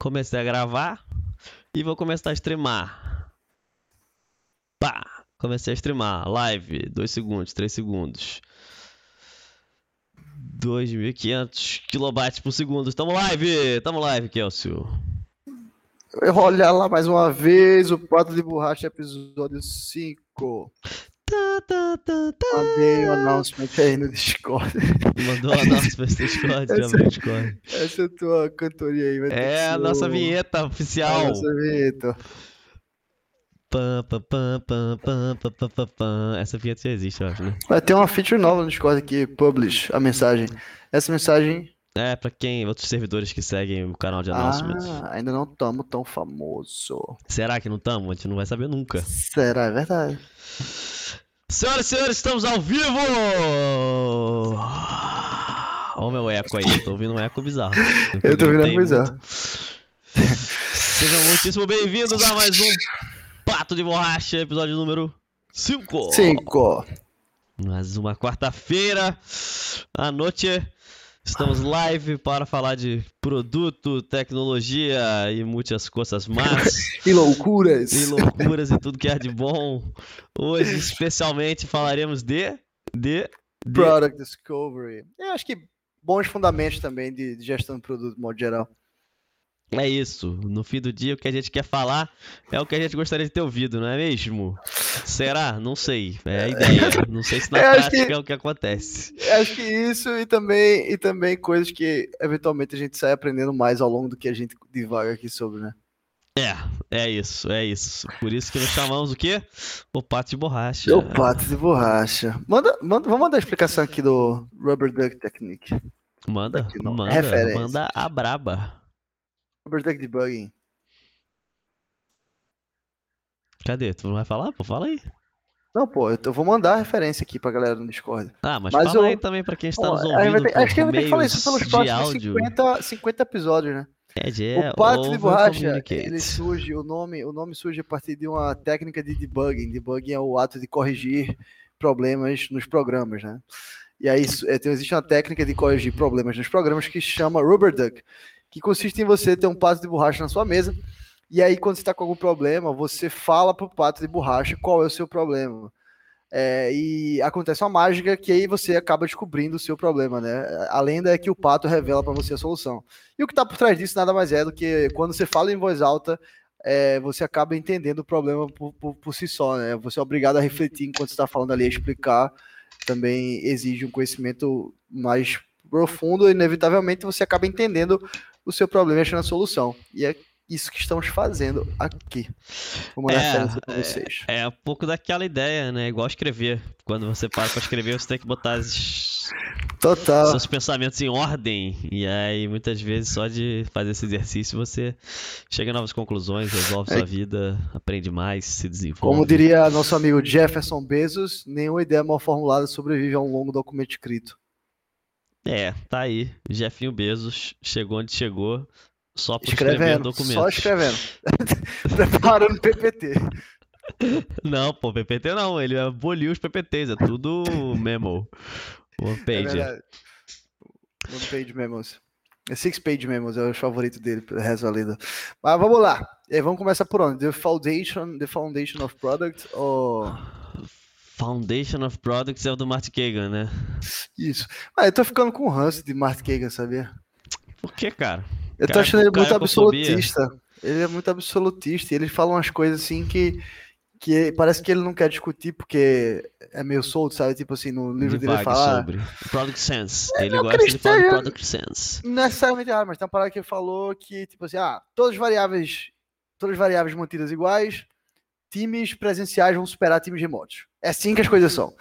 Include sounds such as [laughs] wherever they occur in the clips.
comecei a gravar e vou começar a streamar. Pá! Comecei a streamar. Live, 2 segundos, 3 segundos. 2.500 kilobytes por segundo. Tamo live! Tamo live, Kelsio. Olha lá mais uma vez o Pato de Borracha, episódio 5. Mandei o announcement aí no Discord. Mandou o announcement no Discord, essa, no Discord. Essa é a tua cantoria aí. Vai é a nossa vinheta oficial. É a nossa vinheta. Pam, pam, pam, pam, pam, pam, pam. Essa vinheta já existe, eu acho, né? Vai ter uma feature nova no Discord aqui, publish, a mensagem. Essa mensagem... É, pra quem, outros servidores que seguem o canal de announcements. Ah, ainda não tamo tão famoso. Será que não tamo? A gente não vai saber nunca. Será? É verdade. Senhoras e senhores, estamos ao vivo! Olha o meu eco aí, tô ouvindo um eco bizarro. [laughs] Eu tô Tem a coisa. muito. Sejam muitíssimo bem-vindos a mais um Pato de Borracha, episódio número 5. Cinco. Mais uma quarta-feira à noite. Estamos live para falar de produto, tecnologia e muitas coisas más. [laughs] E loucuras. e loucuras e tudo que é de bom. Hoje, especialmente, falaremos de. de. de Product Discovery. Eu acho que bons fundamentos também de, de gestão de produto, de modo geral. É isso. No fim do dia, o que a gente quer falar é o que a gente gostaria de ter ouvido, não é mesmo? Será? Não sei. É a ideia. Não sei se na acho prática que- é o que acontece. Eu Acho que isso e também, e também coisas que eventualmente a gente sai aprendendo mais ao longo do que a gente divaga aqui sobre, né? É, é isso, é isso. Por isso que nós chamamos o quê? O pato de borracha. O pato de borracha. Manda, manda, vamos mandar a explicação aqui do Rubber Duck Technique. Manda, Aqui manda, Referência. manda a braba. Duck Debugging. Cadê? Tu não vai falar? Pô, fala aí. Não, pô, eu tô- vou mandar a referência aqui pra galera no Discord. Ah, mas, Mas fala eu- aí também pra quem está Ó, nos ouvindo ter- acho que gente vai ter que falar isso pelos de próximos áudio. 50, 50 episódios, né? É, de, é, o pato de borracha, ele surge, o nome, o nome surge a partir de uma técnica de debugging. Debugging é o ato de corrigir problemas nos programas, né? E aí é, então, existe uma técnica de corrigir problemas nos programas que chama Rubber Duck, que consiste em você ter um pato de borracha na sua mesa, e aí quando você está com algum problema, você fala pro pato de borracha qual é o seu problema. É, e acontece uma mágica que aí você acaba descobrindo o seu problema, né? A lenda é que o pato revela para você a solução. E o que está por trás disso nada mais é do que quando você fala em voz alta, é, você acaba entendendo o problema por, por- por si só, né? Você é obrigado a refletir enquanto está falando ali, explicar. Também exige um conhecimento mais profundo e, inevitavelmente, você acaba entendendo o seu problema e achando a solução. E é isso que estamos fazendo aqui. Mandar É, para vocês. É um pouco daquela ideia, né? Igual escrever. Quando você para pra escrever, você tem que botar as- Total. seus pensamentos em ordem. E aí, muitas vezes, só de fazer esse exercício, você chega a novas conclusões, resolve É. sua vida, aprende mais, se desenvolve. Como diria nosso amigo Jefferson Bezos, nenhuma ideia mal formulada sobrevive a um longo documento escrito. É, tá aí. Jefinho Bezos chegou onde chegou só por escrever Escrevendo, documentos. só escrevendo. [laughs] Preparando PPT. Não, pô, PPT não. Ele aboliu os PPTs, é tudo memo. One É page. verdade. One page memos. É Six page memos, é o favorito dele, reza a lenda. Mas vamos lá. E vamos começar por onde? The Foundation, the foundation of Product ou... [sighs] [sighs] Foundation of Products é o do Martin Kagan, né? Isso. Ah, eu tô ficando com ranço de Mark Kagan, sabia? Por que, cara? Eu tô Cara, achando ele muito absolutista. Ele é muito absolutista. E ele fala umas coisas assim que, que parece que ele não quer discutir porque é meio solto, sabe? Tipo assim, no livro dele ele Divague fala. sobre. Product Sense. Ele não gosta de falar de Product Sense. Não necessariamente errado, mas tem uma parada que ele falou que, tipo assim, ah, todas as variáveis, todas as variáveis mantidas iguais, times presenciais vão superar times remotos. É assim que as coisas são.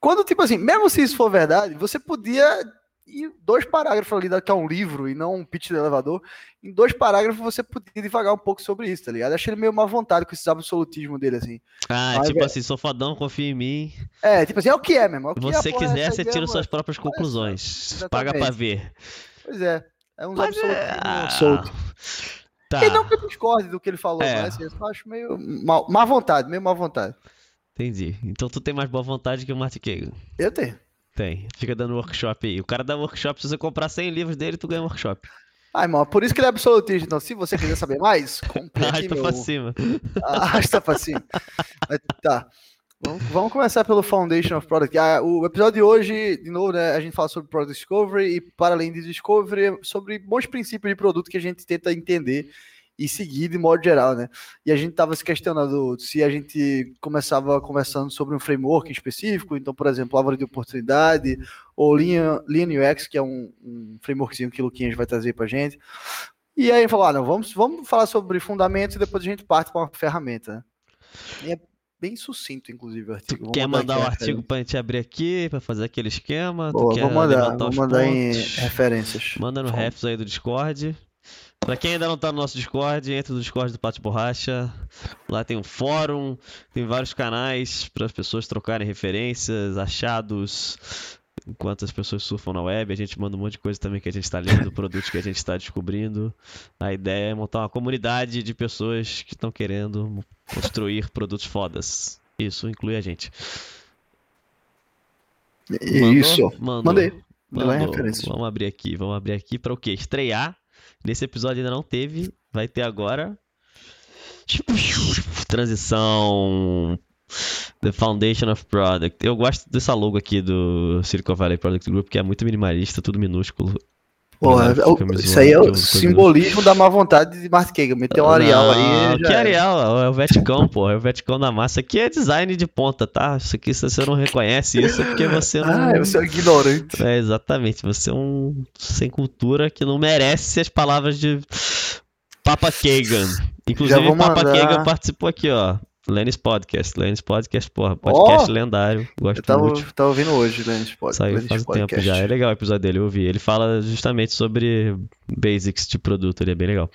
Quando, tipo assim, mesmo se isso for verdade, você podia ir dois parágrafos ali, que é um livro e não um pitch de elevador, em dois parágrafos você podia devagar um pouco sobre isso, tá ligado? Achei ele meio má vontade com esse absolutismo dele, assim. Ah, Mas tipo é- assim, sou fodão, confia em mim. É, tipo assim, é o que é mesmo. É o que Se é, você quiser, você tira suas próprias conclusões. Paga pra ver. Pois é, é um é... absolutismo ah, solto. Tá, E não que eu discorde do que ele falou, É. mas assim, eu acho meio mal, má vontade, meio má vontade. entendi. Então tu tem mais boa vontade que o Martin Kagan. Eu tenho. Tem. Fica dando workshop aí. O cara dá workshop, se você comprar 100 livros dele, tu ganha um workshop. Ah, irmão, por isso que ele é absolutista. Então, se você quiser saber mais, [laughs] compre Arrasta meu... pra cima. Arrasta pra cima. Mas, tá. Vamos, vamos começar pelo Foundation of Product. Ah, o episódio de hoje, de novo, né, a gente fala sobre Product Discovery e, para além de Discovery, sobre bons princípios de produto que a gente tenta entender e seguir de modo geral, né? E a gente estava se questionando se a gente começava conversando sobre um framework específico, então, por exemplo, árvore de oportunidade, ou Lean, UX, que é um, um frameworkzinho que o Luquinhas vai trazer para a gente. E aí falou, ah, não, vamos, vamos falar sobre fundamentos e depois a gente parte para uma ferramenta. E é bem sucinto, inclusive, o artigo. Vou quer mandar o artigo para a gente abrir aqui, para fazer aquele esquema? Boa, vou mandar, vou mandar em referências. Manda no refs aí do Discord. Pra quem ainda não tá no nosso Discord, entre no Discord do Pátio Borracha. Lá tem um fórum, tem vários canais para as pessoas trocarem referências, achados. Enquanto as pessoas surfam na web, a gente manda um monte de coisa também que a gente está lendo, [laughs] produtos que a gente está descobrindo. A ideia é montar uma comunidade de pessoas que estão querendo construir produtos fodas. Isso inclui a gente. Isso. Mandou? Mandei. Mandou. Vamos abrir aqui. Vamos abrir aqui para o quê? Estrear Nesse episódio ainda não teve, vai ter agora. Transição. The Foundation of Product. Eu gosto dessa logo aqui do Silicon Valley Product Group, que é muito minimalista, tudo minúsculo. Porra, é isso aí é o simbolismo da má vontade de Mark Kagan. Meteu um Arial aí. Que Arial? É o Veticão, pô. É o Veticão [laughs] da massa. Aqui é design de ponta, tá? Isso aqui, se você não reconhece isso, é porque você não. Ah, [laughs] você é um ignorante. É, exatamente. Você é um sem cultura que não merece as palavras de Papa Kagan. Inclusive, o Papa mandar... Kagan participou aqui, ó. Lennis Podcast. Lennis Podcast, porra, podcast oh, lendário. Gosto eu tava, muito. tava ouvindo hoje Lennis Podcast. Saiu faz um tempo já. É legal o episódio dele, eu ouvi. Ele fala justamente sobre basics de produto, ele é bem legal.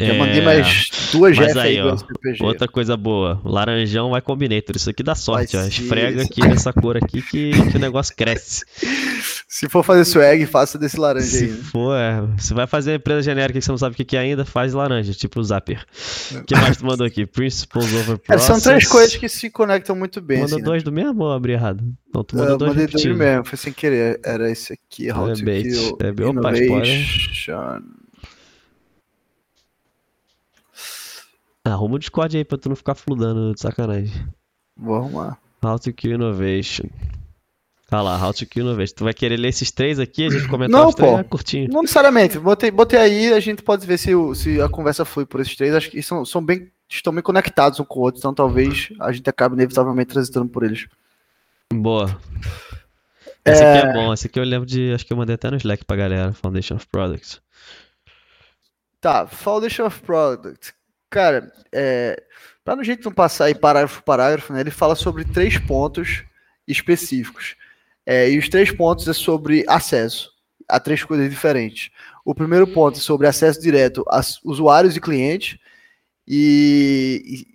Já é... mandei mais duas Mas aí, ó, outra coisa boa. Laranjão vai Combinator. Isso aqui dá sorte, ó. Esfrega aqui nessa cor aqui que, que o negócio cresce. [laughs] Se for fazer swag, faça desse laranja Se aí. Se for, é. Você vai fazer empresa genérica que você não sabe o que é ainda, faz laranja, tipo o Zapper. O que mais tu mandou aqui? Principles over process. É, são três coisas que se conectam muito bem. Mandou assim, né? dois né? do mesmo ou abri errado? Não, tu mandou dois mandei dois do mesmo, foi sem querer. Era esse aqui, How é to bait. Kill é bem, opa, Innovation. Arruma o Discord aí pra tu não ficar fludando de sacanagem. Vou arrumar. How to Kill Innovation. Tá lá, How to Kill Innovation. Tu vai querer ler esses três aqui? A gente comentar não, os três? Pô, é curtinho. Não necessariamente. Botei, botei aí a gente pode ver se, se a conversa flui por esses três. Acho que são, são bem, estão bem conectados um com o outro, então talvez a gente acabe inevitavelmente transitando por eles. Boa. Esse é... aqui é bom. Esse aqui eu lembro de. Acho que eu mandei até no Slack pra galera. Foundation of Products. Tá, Foundation of Products. Cara, é, para no jeito não passar aí parágrafo por parágrafo, né, ele fala sobre três pontos específicos. É, e os três pontos é sobre acesso a três coisas diferentes. O primeiro ponto é sobre acesso direto a usuários e clientes. E,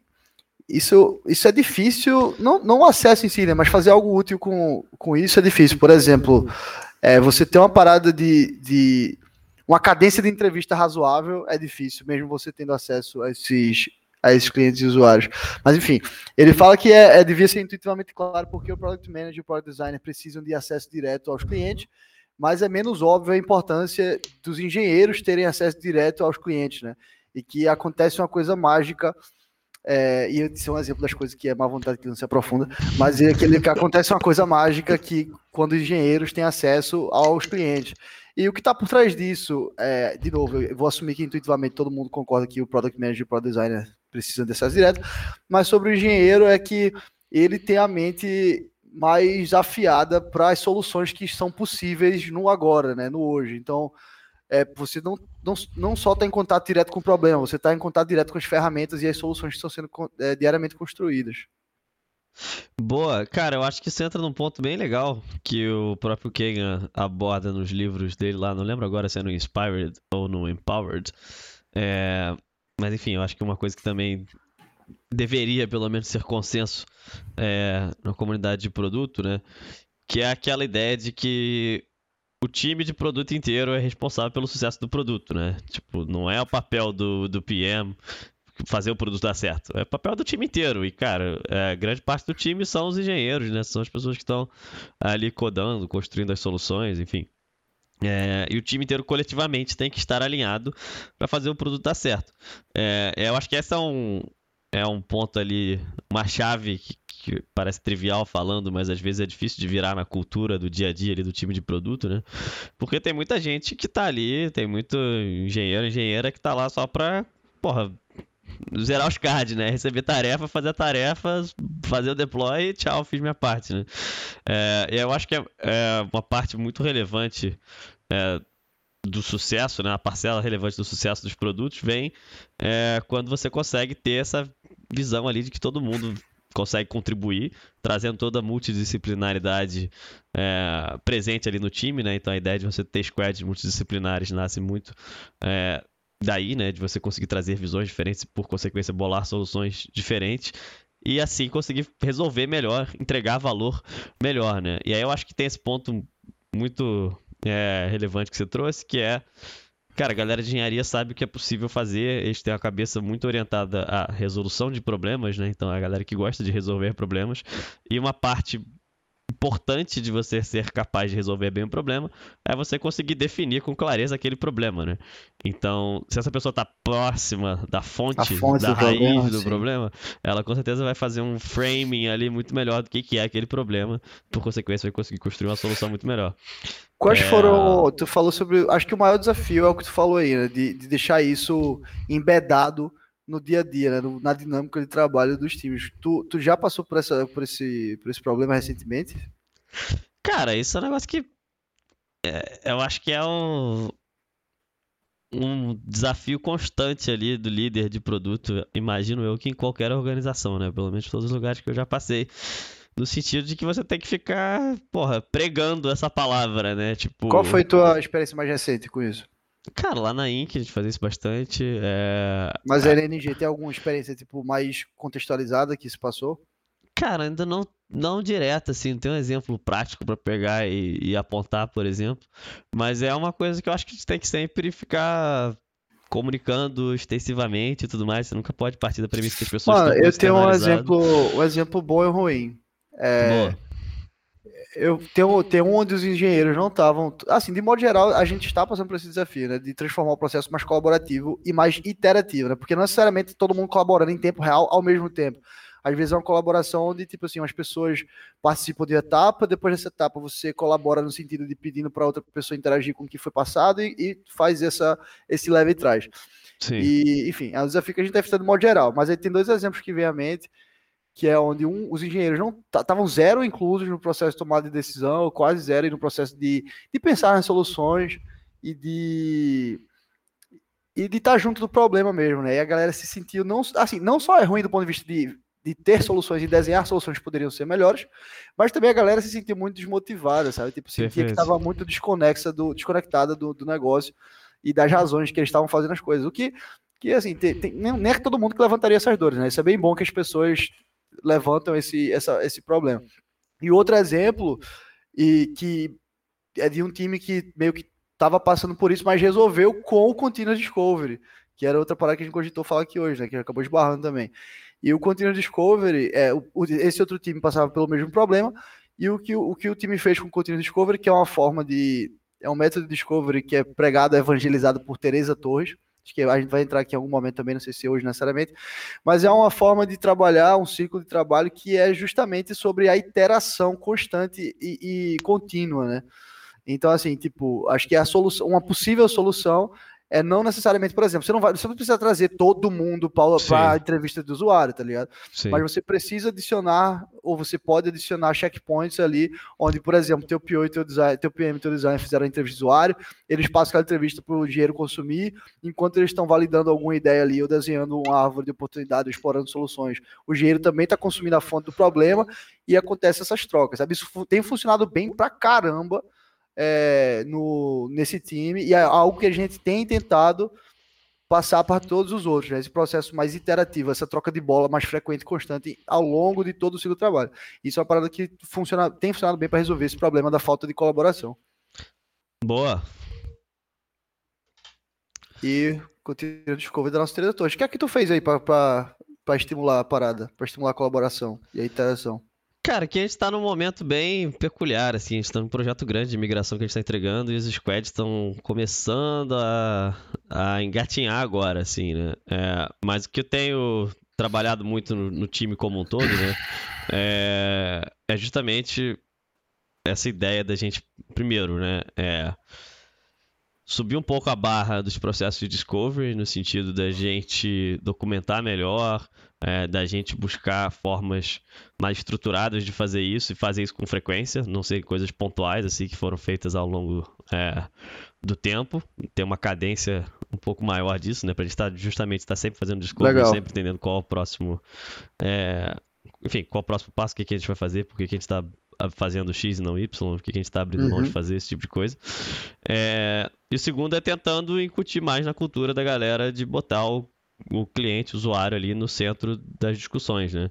isso, isso é difícil, não, não o acesso em si, né, mas fazer algo útil com, com isso é difícil. Por exemplo, é, você ter uma parada de, de uma cadência de entrevista razoável é difícil, mesmo você tendo acesso a esses, a esses clientes e usuários. Mas enfim, ele fala que é, é, devia ser intuitivamente claro porque o Product Manager e o Product Designer precisam de acesso direto aos clientes, mas é menos óbvio a importância dos engenheiros terem acesso direto aos clientes, né? E que acontece uma coisa mágica é, e esse é um exemplo das coisas que é má vontade que não se aprofunda, mas é aquele que acontece uma coisa mágica que quando os engenheiros têm acesso aos clientes. E o que está por trás disso, é, de novo, eu vou assumir que intuitivamente todo mundo concorda que o Product Manager e o Product Designer precisam de acesso direto, mas sobre o engenheiro é que ele tem a mente mais afiada para as soluções que são possíveis no agora, né, no hoje. Então, é, você não, não, não só está em contato direto com o problema, você está em contato direto com as ferramentas e as soluções que estão sendo é, diariamente construídas. Boa, cara, eu acho que isso entra num ponto bem legal que o próprio Kagan aborda nos livros dele lá, não lembro agora se é no Inspired ou no Empowered. É, mas enfim, eu acho que uma coisa que também deveria pelo menos ser consenso é, na comunidade de produto, né? Que é aquela ideia de que o time de produto inteiro é responsável pelo sucesso do produto, né? Tipo, não é o papel do, do PM fazer o produto dar certo. É papel do time inteiro. E, cara, é, grande parte do time são os engenheiros, né? São as pessoas que estão ali codando, construindo as soluções, enfim. É, e o time inteiro coletivamente tem que estar alinhado para fazer o produto dar certo. É, eu acho que essa é um, é um ponto ali, uma chave que, que, parece trivial falando, mas às vezes é difícil de virar na cultura do dia a dia ali do time de produto, né? Porque tem muita gente que tá ali, tem muito engenheiro, engenheira que tá lá só pra, porra, zerar os cards, né? Receber tarefa, fazer a tarefa, fazer o deploy e tchau, fiz minha parte, né? É, eu acho que é, é, uma parte muito relevante é, do sucesso, né? A parcela relevante do sucesso dos produtos vem é, quando você consegue ter essa visão ali de que todo mundo consegue contribuir, trazendo toda a multidisciplinaridade é, presente ali no time, né? Então a ideia de você ter squads multidisciplinares nasce muito é, daí, né, de você conseguir trazer visões diferentes e, por consequência, bolar soluções diferentes e assim conseguir resolver melhor, entregar valor melhor, né? E aí eu acho que tem esse ponto muito é, relevante que você trouxe, que é, cara, a galera de engenharia sabe o que é possível fazer, eles têm a cabeça muito orientada à resolução de problemas, né? Então, a galera que gosta de resolver problemas e uma parte importante de você ser capaz de resolver bem o problema é você conseguir definir com clareza aquele problema, né? Então, se essa pessoa está próxima da fonte, fonte da do raiz problema, do sim. problema, ela com certeza vai fazer um framing ali muito melhor do que, que é aquele problema. Por consequência, vai conseguir construir uma solução muito melhor. Quais é... foram. Tu falou sobre. Acho que o maior desafio é o que tu falou aí, né? De, de deixar isso embedado no dia a dia, né, na dinâmica de trabalho dos times. Tu, tu já passou por, essa, por, esse, por esse problema recentemente? Cara, isso é um negócio que é, eu acho que é um, um desafio constante ali do líder de produto, imagino eu, que em qualquer organização, né? Pelo menos em todos os lugares que eu já passei. No sentido de que você tem que ficar, porra, pregando essa palavra, né? Tipo. Qual foi tua experiência mais recente com isso? Cara, lá na Inc a gente fazia isso bastante. É... Mas a LNG tem alguma experiência tipo mais contextualizada que isso passou? Cara, ainda não, não direto, assim, não tem um exemplo prático para pegar e, e, apontar, por exemplo. Mas é uma coisa que eu acho que a gente tem que sempre ficar comunicando extensivamente e tudo mais. Você nunca pode partir da premissa que as pessoas Mano, eu tenho um exemplo, um exemplo bom e ruim. É, Boa eu tenho, tenho um onde os engenheiros não estavam. Assim, de modo geral, a gente está passando por esse desafio, né? De transformar o processo mais colaborativo e mais iterativo, né? Porque não necessariamente todo mundo colaborando em tempo real ao mesmo tempo. Às vezes é uma colaboração onde, tipo assim, as pessoas participam de etapa, depois dessa etapa você colabora no sentido de pedindo para outra pessoa interagir com o que foi passado e, e faz essa, esse leve e traz. Sim. E, enfim, é um desafio que a gente deve ter de modo geral. Mas aí tem dois exemplos que vem à mente que é onde um, os engenheiros não estavam zero inclusos no processo de tomada de decisão, quase zero no processo de, de pensar nas soluções e de e de estar junto do problema mesmo, né? E a galera se sentiu não assim, não só é ruim do ponto de vista de, de ter soluções e desenhar soluções que poderiam ser melhores, mas também a galera se sentiu muito desmotivada, sabe? Tipo, sentia Perfeito. que estava muito desconexa do desconectada do, do negócio e das razões que eles estavam fazendo as coisas. O que que assim, tem, tem, nem é todo mundo que levantaria essas dores, né? Isso é bem bom que as pessoas levantam esse, essa, esse problema. E outro exemplo, e que é de um time que meio que estava passando por isso, mas resolveu com o Continuous Discovery, que era outra parada que a gente cogitou falar aqui hoje, né, que acabou esbarrando também. E o Continuous Discovery, é, o, esse outro time passava pelo mesmo problema, e o que o, que o time fez com o Continuous Discovery, que é uma forma de. É um método de discovery que é pregado, evangelizado por Teresa Torres, Acho que a gente vai entrar aqui em algum momento também, não sei se hoje necessariamente, mas é uma forma de trabalhar, um ciclo de trabalho que é justamente sobre a iteração constante e, e contínua, né? Então, assim, tipo, acho que a solução, uma possível solução é não necessariamente, por exemplo, você não vai, você não precisa trazer todo mundo para a entrevista do usuário, tá ligado? Sim. Mas você precisa adicionar, ou você pode adicionar checkpoints ali, onde, por exemplo, teu PO e teu, design, teu PM e teu design fizeram a entrevista do usuário, eles passam aquela entrevista para o engenheiro consumir, enquanto eles estão validando alguma ideia ali, ou desenhando uma árvore de oportunidade, explorando soluções. O engenheiro também está consumindo a fonte do problema e acontece essas trocas, sabe? Isso tem funcionado bem pra caramba é, no, nesse time e é algo que a gente tem tentado passar para todos os outros, né? esse processo mais iterativo, essa troca de bola mais frequente e constante ao longo de todo o ciclo de trabalho. Isso é uma parada que funciona, tem funcionado bem para resolver esse problema da falta de colaboração. Boa. E continua de escova da nossa diretor. O que é que tu fez aí para estimular a parada, para estimular a colaboração e a interação? Cara, aqui a gente tá num momento bem peculiar, assim, a gente tá num projeto grande de migração que a gente tá entregando e os squads estão começando a, a engatinhar agora, assim, né? É, mas o que eu tenho trabalhado muito no, no time como um todo, né? É, é, justamente essa ideia da gente, primeiro, né? É, subir um pouco a barra dos processos de discovery, no sentido da gente documentar melhor, é, da gente buscar formas mais estruturadas de fazer isso e fazer isso com frequência, não ser coisas pontuais assim que foram feitas ao longo é, do tempo, ter uma cadência um pouco maior disso, né, para a gente estar justamente estar sempre fazendo discovery, Legal. sempre entendendo qual é o próximo, é, enfim, qual o próximo passo, o que, que a gente vai fazer, porque que a gente está fazendo X e não Y, por que a gente está abrindo uhum. mão de uhum. fazer esse tipo de coisa. É, e o segundo é tentando incutir mais na cultura da galera de botar o o cliente, o usuário ali no centro das discussões, né?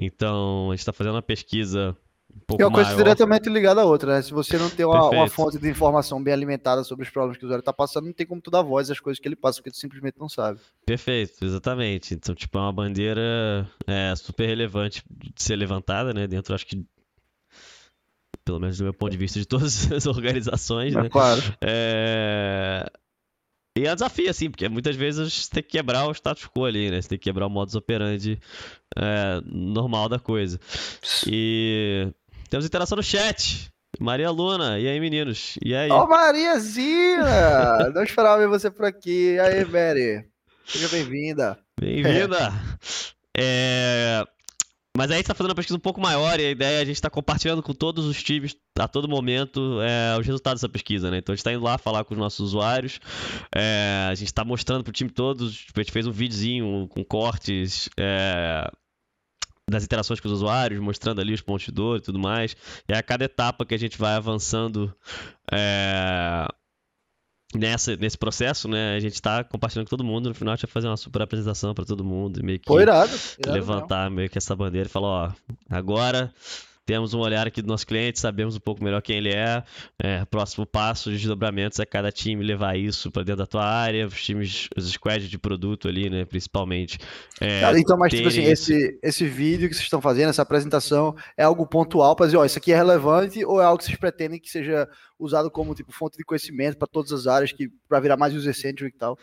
Então, a gente está fazendo uma pesquisa um pouco é uma coisa maior. diretamente ligada à outra, né? Se você não tem uma, uma, fonte de informação bem alimentada sobre os problemas que o usuário está passando, não tem como tu dar voz às coisas que ele passa, porque tu simplesmente não sabe. Perfeito, exatamente. Então, tipo, é uma bandeira é, super relevante de ser levantada, né? Dentro, acho que pelo menos do meu ponto de vista de todas [laughs] as organizações, é, né? Claro. É... E é desafio, assim, porque muitas vezes você tem que quebrar o status quo ali, né? Você tem que quebrar o modus operandi é, normal da coisa. E temos interação no chat. Maria Luna, e aí, meninos? E aí? Ô, oh, Mariazinha! [laughs] Não esperava ver você por aqui. E aí, Mary? Seja bem-vinda. Bem-vinda! [laughs] É... Mas aí a gente está fazendo uma pesquisa um pouco maior e a ideia é a gente tá compartilhando com todos os times a todo momento é, os resultados dessa pesquisa, né? Então a gente está indo lá falar com os nossos usuários, é, a gente está mostrando para o time todo, tipo, a gente fez um videozinho com cortes é, das interações com os usuários, mostrando ali os pontos de dor e tudo mais. E a cada etapa que a gente vai avançando é, nessa, nesse processo, né? A gente tá compartilhando com todo mundo. No final, a gente vai fazer uma super apresentação para todo mundo. Meio que Pô, irado, irado levantar meio que essa bandeira e falar, ó, agora temos um olhar aqui do nosso cliente, sabemos um pouco melhor quem ele é. é próximo passo de desdobramentos é cada time levar isso para dentro da tua área, os times, os squads de produto ali, né, principalmente. É, Cara, então, mas tipo assim, esse, esse vídeo que vocês estão fazendo, essa apresentação, é algo pontual para dizer, ó, isso aqui é relevante ou é algo que vocês pretendem que seja usado como tipo fonte de conhecimento para todas as áreas que para virar mais user-centric e tal?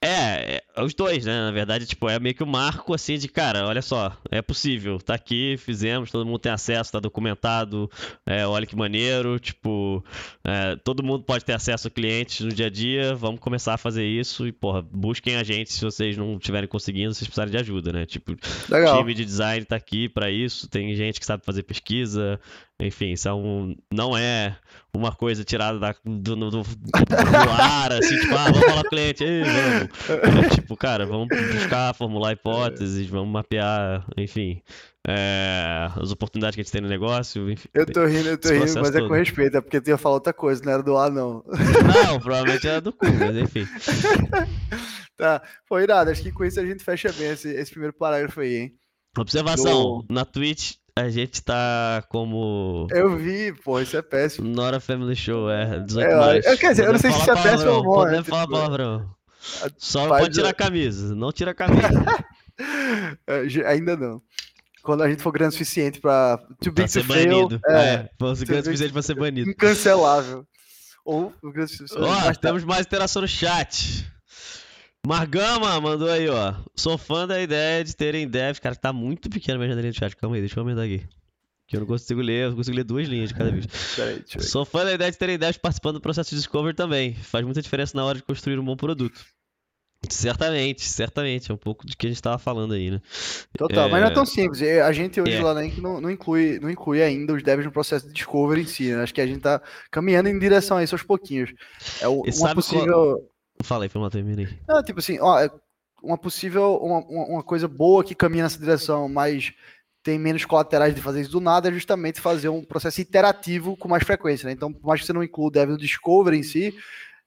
É, é, os dois, né? Na verdade, tipo, é meio que o um marco assim de, cara, olha só, é possível, tá aqui, fizemos, todo mundo tem acesso, tá documentado, é, olha que maneiro, tipo, é, todo mundo pode ter acesso a clientes no dia a dia, vamos começar a fazer isso e, porra, busquem a gente se vocês não estiverem conseguindo, vocês precisarem de ajuda, né? Tipo, o time de design tá aqui para isso, tem gente que sabe fazer pesquisa, enfim, um, não é uma coisa tirada da, do, do, do, ar, assim, tipo, ah, vamos falar com o cliente, Ei, vamos. É, tipo, cara, vamos buscar, formular hipóteses, vamos mapear, enfim, é, as oportunidades que a gente tem no negócio. Enfim, eu tô rindo, eu tô rindo, mas todo. é com respeito, é porque tu ia falar outra coisa, não era do ar, não. Não, provavelmente era do cu, mas enfim. [laughs] tá, foi irado, acho que com isso a gente fecha bem esse, esse primeiro parágrafo aí, hein. Observação, do... na Twitch a gente tá como. Eu vi, pô, isso é péssimo. Nora Family Show, é 18 é. Eu, quer dizer, eu não sei se isso é péssimo ou bom. Pode falar tipo... palavrão. [laughs] Só pode tirar a camisa, não tira a camisa. [laughs] É, ainda não. Quando a gente for grande o suficiente pra. To pra ser banido. É, é grande o suficiente pra ser banido. Incancelável. Ou o grande suficiente. Ó, temos mais interação no chat. Margama mandou aí, ó. Sou fã da ideia de terem devs. Cara, tá muito pequeno a minha janelinha de chat. Calma aí, deixa eu aumentar aqui. Que eu não consigo ler, eu consigo ler duas linhas de cada vez. [laughs] Peraí, Sou fã da ideia de terem devs participando do processo de discovery também. Faz muita diferença na hora de construir um bom produto. Certamente, certamente. É um pouco do que a gente estava falando aí, né? Total, é... mas não é tão simples. É, a gente hoje é. lá na Inc não, não, inclui, não inclui ainda os devs no processo de discovery em si. Né? Acho que a gente tá caminhando em direção a isso aos pouquinhos. É o, uma possível. Qual... Fala aí, foi termina aí. Não, tipo assim, ó, é uma possível, uma, uma coisa boa que caminha nessa direção, mas tem menos colaterais de fazer isso do nada, é justamente fazer um processo iterativo com mais frequência. Né? Então, por mais que você não inclua o dev no Discovery em si,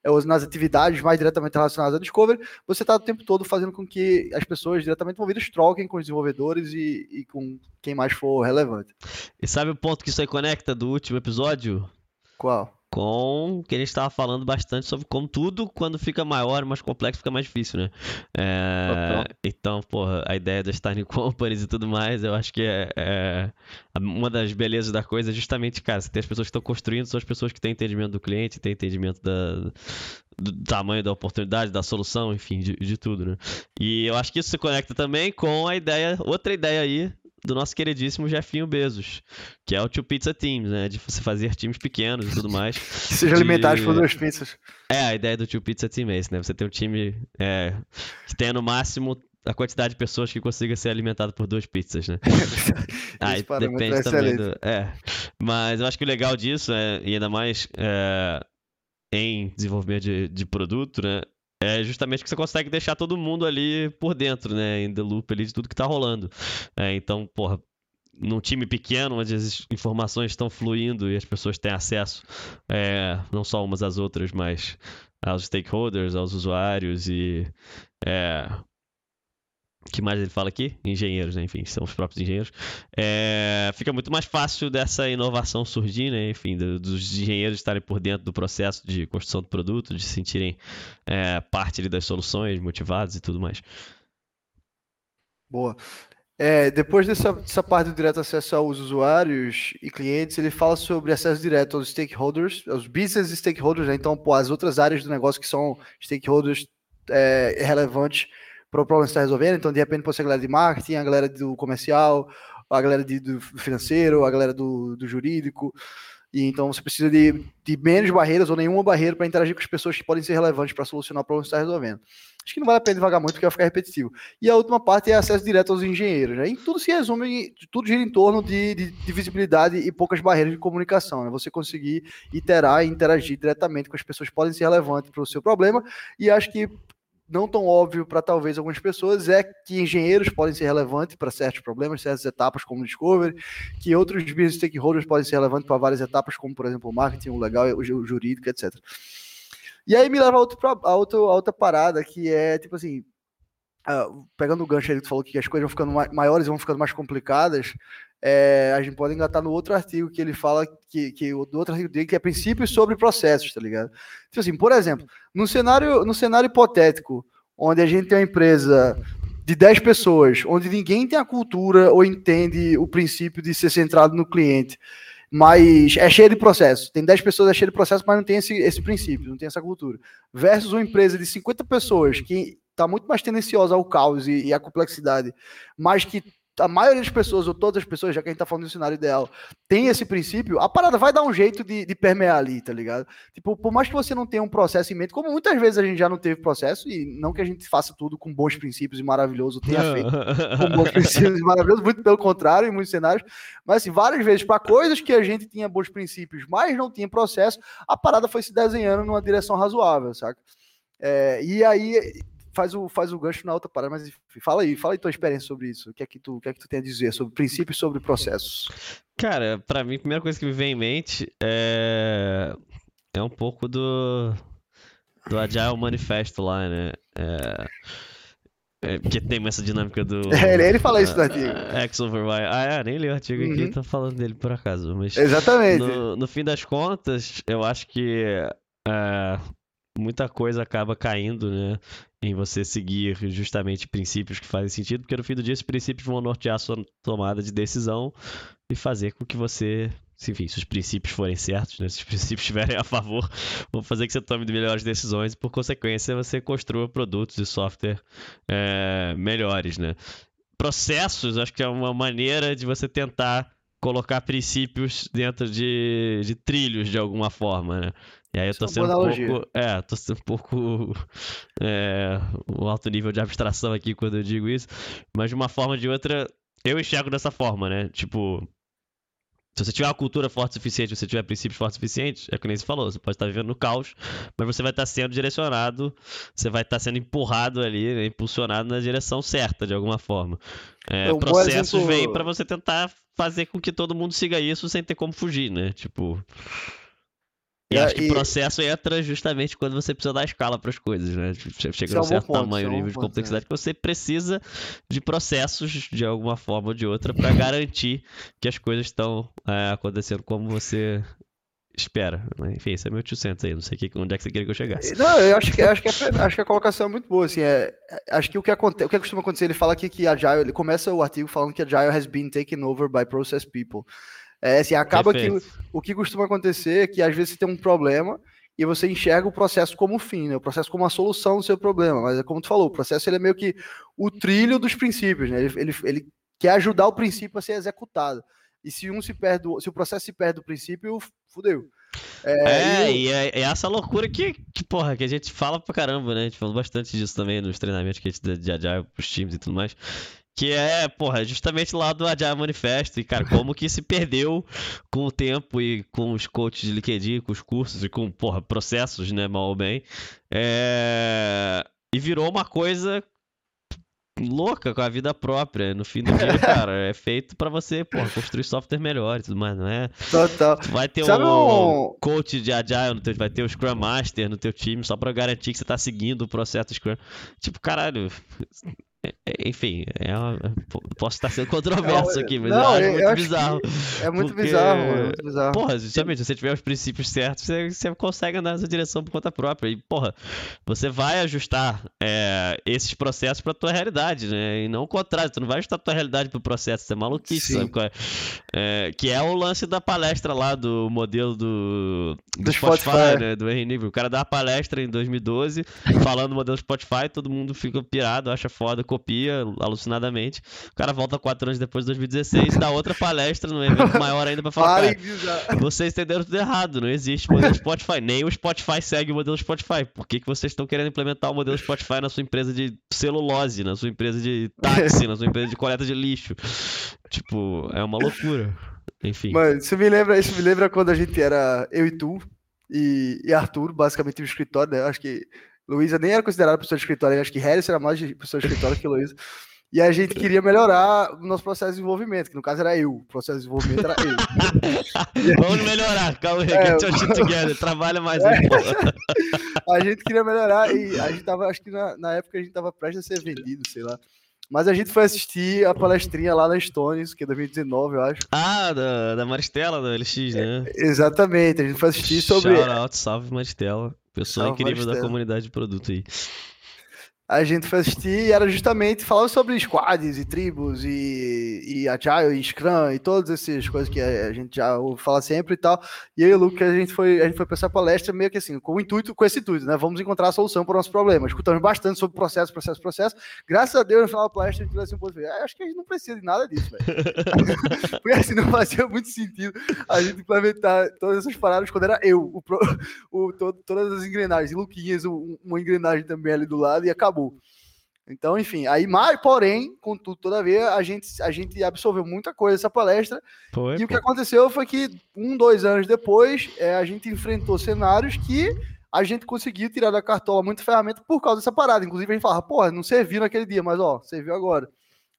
é, nas atividades mais diretamente relacionadas ao Discovery, você está o tempo todo fazendo com que as pessoas diretamente envolvidas troquem com os desenvolvedores e, e com quem mais for relevante. E sabe o ponto que isso aí conecta do último episódio? Qual? Com o que a gente estava falando bastante sobre como tudo, quando fica maior, mais complexo, fica mais difícil, né? É, então, porra, a ideia das Tiny [laughs] Companies e tudo mais, eu acho que é, é, uma das belezas da coisa é justamente, cara, você tem as pessoas que estão construindo, são as pessoas que têm entendimento do cliente, têm entendimento da, do tamanho da oportunidade, da solução, enfim, de, de tudo, né? E eu acho que isso se conecta também com a ideia, outra ideia aí do nosso queridíssimo Jefinho Bezos, que é o Two Pizza Teams, né? De você fazer times pequenos e tudo mais. [laughs] que sejam de... alimentados por duas pizzas. É, a ideia do Two Pizza Team é esse, né? Você tem um time é, que tenha no máximo a quantidade de pessoas que consiga ser alimentado por duas pizzas, né? [laughs] Aí depende é também do. É. Mas eu acho que o legal disso, é, e ainda mais é, em desenvolvimento de, de produto, né? É justamente que você consegue deixar todo mundo ali por dentro, né? Em the loop ali de tudo que tá rolando. É, então, porra, num time pequeno, onde as informações estão fluindo e as pessoas têm acesso, é, não só umas às outras, mas aos stakeholders, aos usuários e é, que mais ele fala aqui? Engenheiros, né? enfim, são os próprios engenheiros. É, fica muito mais fácil dessa inovação surgir, né? enfim, do, dos engenheiros estarem por dentro do processo de construção do produto, de se sentirem é, parte das soluções, motivados e tudo mais. Boa. É, depois dessa, dessa parte do direto acesso aos usuários e clientes, ele fala sobre acesso direto aos stakeholders, aos business stakeholders, né? então pô, as outras áreas do negócio que são stakeholders é, relevantes para o problema está resolvendo. Então, de repente, pode ser a galera de marketing, a galera do comercial, a galera de, do financeiro, a galera do, do jurídico. E então você precisa de, de menos barreiras ou nenhuma barreira para interagir com as pessoas que podem ser relevantes para solucionar o problema que está resolvendo. Acho que não vale a pena devagar muito, porque vai ficar repetitivo. E a última parte é acesso direto aos engenheiros. Né? E tudo se resume, tudo gira em torno de, de, de visibilidade e poucas barreiras de comunicação. Né? Você conseguir iterar e interagir diretamente com as pessoas que podem ser relevantes para o seu problema. E acho que não tão óbvio para talvez algumas pessoas é que engenheiros podem ser relevantes para certos problemas, certas etapas como discovery, que outros business stakeholders podem ser relevantes para várias etapas, como por exemplo o marketing, o legal, o jurídico, etc. E aí me leva a, outro, a, outra, a outra parada que é tipo assim, uh, pegando o gancho aí que tu falou que as coisas vão ficando maiores vão ficando mais complicadas, é, a gente pode engatar no outro artigo que ele fala que, que do outro artigo dele que é princípios sobre processos, tá ligado? Tipo assim, por exemplo, no cenário, no cenário hipotético, onde a gente tem uma empresa de 10 pessoas, onde ninguém tem a cultura ou entende o princípio de ser centrado no cliente, mas é cheio de processo. Tem 10 pessoas, é cheio de processo, mas não tem esse, esse princípio, não tem essa cultura. Versus uma empresa de 50 pessoas que está muito mais tendenciosa ao caos e, e à complexidade, mas que a maioria das pessoas, ou todas as pessoas, já que a gente tá falando do cenário ideal, tem esse princípio, a parada vai dar um jeito de, de, permear ali, tá ligado? Tipo, por mais que você não tenha um processo em mente, como muitas vezes a gente já não teve processo, e não que a gente faça tudo com bons princípios e maravilhoso, tenha feito com bons princípios e maravilhoso, muito pelo contrário, em muitos cenários, mas assim, várias vezes, para coisas que a gente tinha bons princípios, mas não tinha processo, a parada foi se desenhando numa direção razoável, saca? É, e aí faz o, faz o gancho na outra parada, mas fala aí, fala aí tua experiência sobre isso. O que é que tu, o que é que tu tem a dizer sobre princípios sobre processos? Cara, para mim, a primeira coisa que me vem em mente é, é um pouco do, do Agile Manifesto lá, né? É... É, porque tem essa dinâmica do. [laughs] É, ele, ele fala isso no artigo. X over Y. Ah, é, nem li o artigo uhum. aqui, tô falando dele por acaso. Mas Exatamente. No, no fim das contas, eu acho que é, muita coisa acaba caindo, né? Em você seguir justamente princípios que fazem sentido, porque no fim do dia esses princípios vão nortear a sua tomada de decisão e fazer com que você, enfim, se os princípios forem certos, né? Se os [laughs] princípios estiverem a favor, vão fazer que você tome melhores decisões e, por consequência, você construa produtos e software é, melhores, né? Processos, acho que é uma maneira de você tentar colocar princípios dentro de, de trilhos de alguma forma, né? E aí eu tô é sendo um pouco. É, tô sendo um pouco. [laughs] É, um alto nível de abstração aqui quando eu digo isso. Mas de uma forma ou de outra, eu enxergo dessa forma, né? Tipo. Se você tiver uma cultura forte o suficiente, se você tiver princípios fortes o suficiente, é que nem você falou, você pode estar vivendo no caos, mas você vai estar sendo direcionado, você vai estar sendo empurrado ali, né, impulsionado na direção certa, de alguma forma. É, processos exemplo... vêm para você tentar fazer com que todo mundo siga isso sem ter como fugir, né? Tipo. E, acho que o processo entra justamente quando você precisa dar escala para as coisas, né? Chega a um certo ponto, tamanho, nível de complexidade, é. que você precisa de processos de alguma forma ou de outra para garantir que as coisas estão é, acontecendo como você espera. Mas, enfim, esse é meu 800 aí, não sei que, onde é que você queria que eu chegasse. Não, eu acho que, acho que, a, acho que a colocação é muito boa, assim, é, acho que o que, acontece, o que costuma acontecer, ele fala aqui que Agile, ele começa o artigo falando que Agile has been taken over by process people. É, assim, acaba Perfeito. que o, o que costuma acontecer é que às vezes você tem um problema e você enxerga o processo como fim, né? o processo como a solução do seu problema, mas é como tu falou, o processo ele é meio que o trilho dos princípios, né? ele, ele, ele quer ajudar o princípio a ser executado. E se um se perde, se o processo se perde do princípio, fudeu. É, é e, é, é, essa loucura que, que, porra, que a gente fala pra caramba, né? A gente falou bastante disso também nos treinamentos que a gente dá de Agile pros times e tudo mais. Que é, porra, justamente lá do Agile Manifesto. E, cara, como que se perdeu com o tempo e com os coaches de LinkedIn, com os cursos e com, porra, processos, né, mal ou bem. É... E virou uma coisa louca com a vida própria. No fim do dia, [laughs] cara, é feito para você, pô, construir software melhor e tudo mais, não é? Total. Vai ter Sabe um, coach de Agile, no teu, vai ter o Scrum Master no teu time, só para garantir que você tá seguindo o processo Scrum. Tipo, caralho, enfim, é uma, posso estar sendo controverso aqui, mas não, eu acho muito bizarro. É muito porque, bizarro, é muito bizarro. Porra, justamente, se você tiver os princípios certos, você, você consegue andar nessa direção por conta própria. E, porra, você vai ajustar é, esses processos pra tua realidade, né? E não o contrário, tu não vai ajustar a tua realidade pro processo, isso é maluquice, sabe? É, que é o lance da palestra lá do modelo do, do, do Spotify, Spotify, né? Do Henry Nível. O cara dá uma palestra em 2012 falando do modelo Spotify, todo mundo fica pirado, acha foda copia alucinadamente. O cara volta quatro anos depois de 2016 dá outra palestra no evento maior ainda pra falar. Cara, vocês entenderam tudo errado, não existe modelo Spotify. Nem o Spotify segue o modelo Spotify. Por que, que vocês estão querendo implementar o modelo Spotify na sua empresa de celulose, na sua empresa de táxi, na sua empresa de coleta de lixo? Tipo, é uma loucura. Enfim. Mano, isso me lembra, isso me lembra quando a gente era eu e tu e, e Arthur, basicamente no escritório, né? Acho que Luísa nem era considerada pessoa de escritório, acho que Harris era mais pessoa de escritório que Luísa. E a gente queria melhorar o nosso processo de desenvolvimento, que no caso era eu. O processo de desenvolvimento era eu. [laughs] Vamos melhorar, calma aí, é, get your shit together, trabalha mais é. um [laughs] A gente queria melhorar e a gente tava, acho que na, na época a gente tava prestes a ser vendido, sei lá. Mas a gente foi assistir a palestrinha lá na Stones, que é 2019, eu acho. Ah, da, da Maristela, da LX, né? É, exatamente, a gente foi assistir sobre. Shout out, salve Maristela. Pessoa salve incrível Maristela. da comunidade de produto aí a gente foi assistir e era justamente falando sobre squads e tribos e, e agile e scrum e todas essas coisas que a, gente já fala sempre e tal. E aí e o Luke, a gente foi, a gente foi pensar a palestra meio que assim, com o intuito, com esse intuito, né? Vamos encontrar a solução para o nosso problema. Escutamos bastante sobre processo, processo, processo. Graças a Deus, no final da palestra, a gente assim um pouco, ah, acho que a gente não precisa de nada disso, velho. [laughs] Porque assim, não fazia muito sentido a gente implementar todas essas paradas quando era eu, o, [laughs] o, todo, todas as engrenagens, e Luquinhas, uma engrenagem também ali do lado e acabou acabou. Então, enfim, aí, mas, porém, contudo, todavia, a gente, a gente absorveu muita coisa dessa palestra. Foi, e pô. o que aconteceu foi que, um, dois anos depois, é, a gente enfrentou cenários que a gente conseguiu tirar da cartola muita ferramenta por causa dessa parada. Inclusive, a gente falava, porra, não serviu naquele dia, mas ó, serviu agora.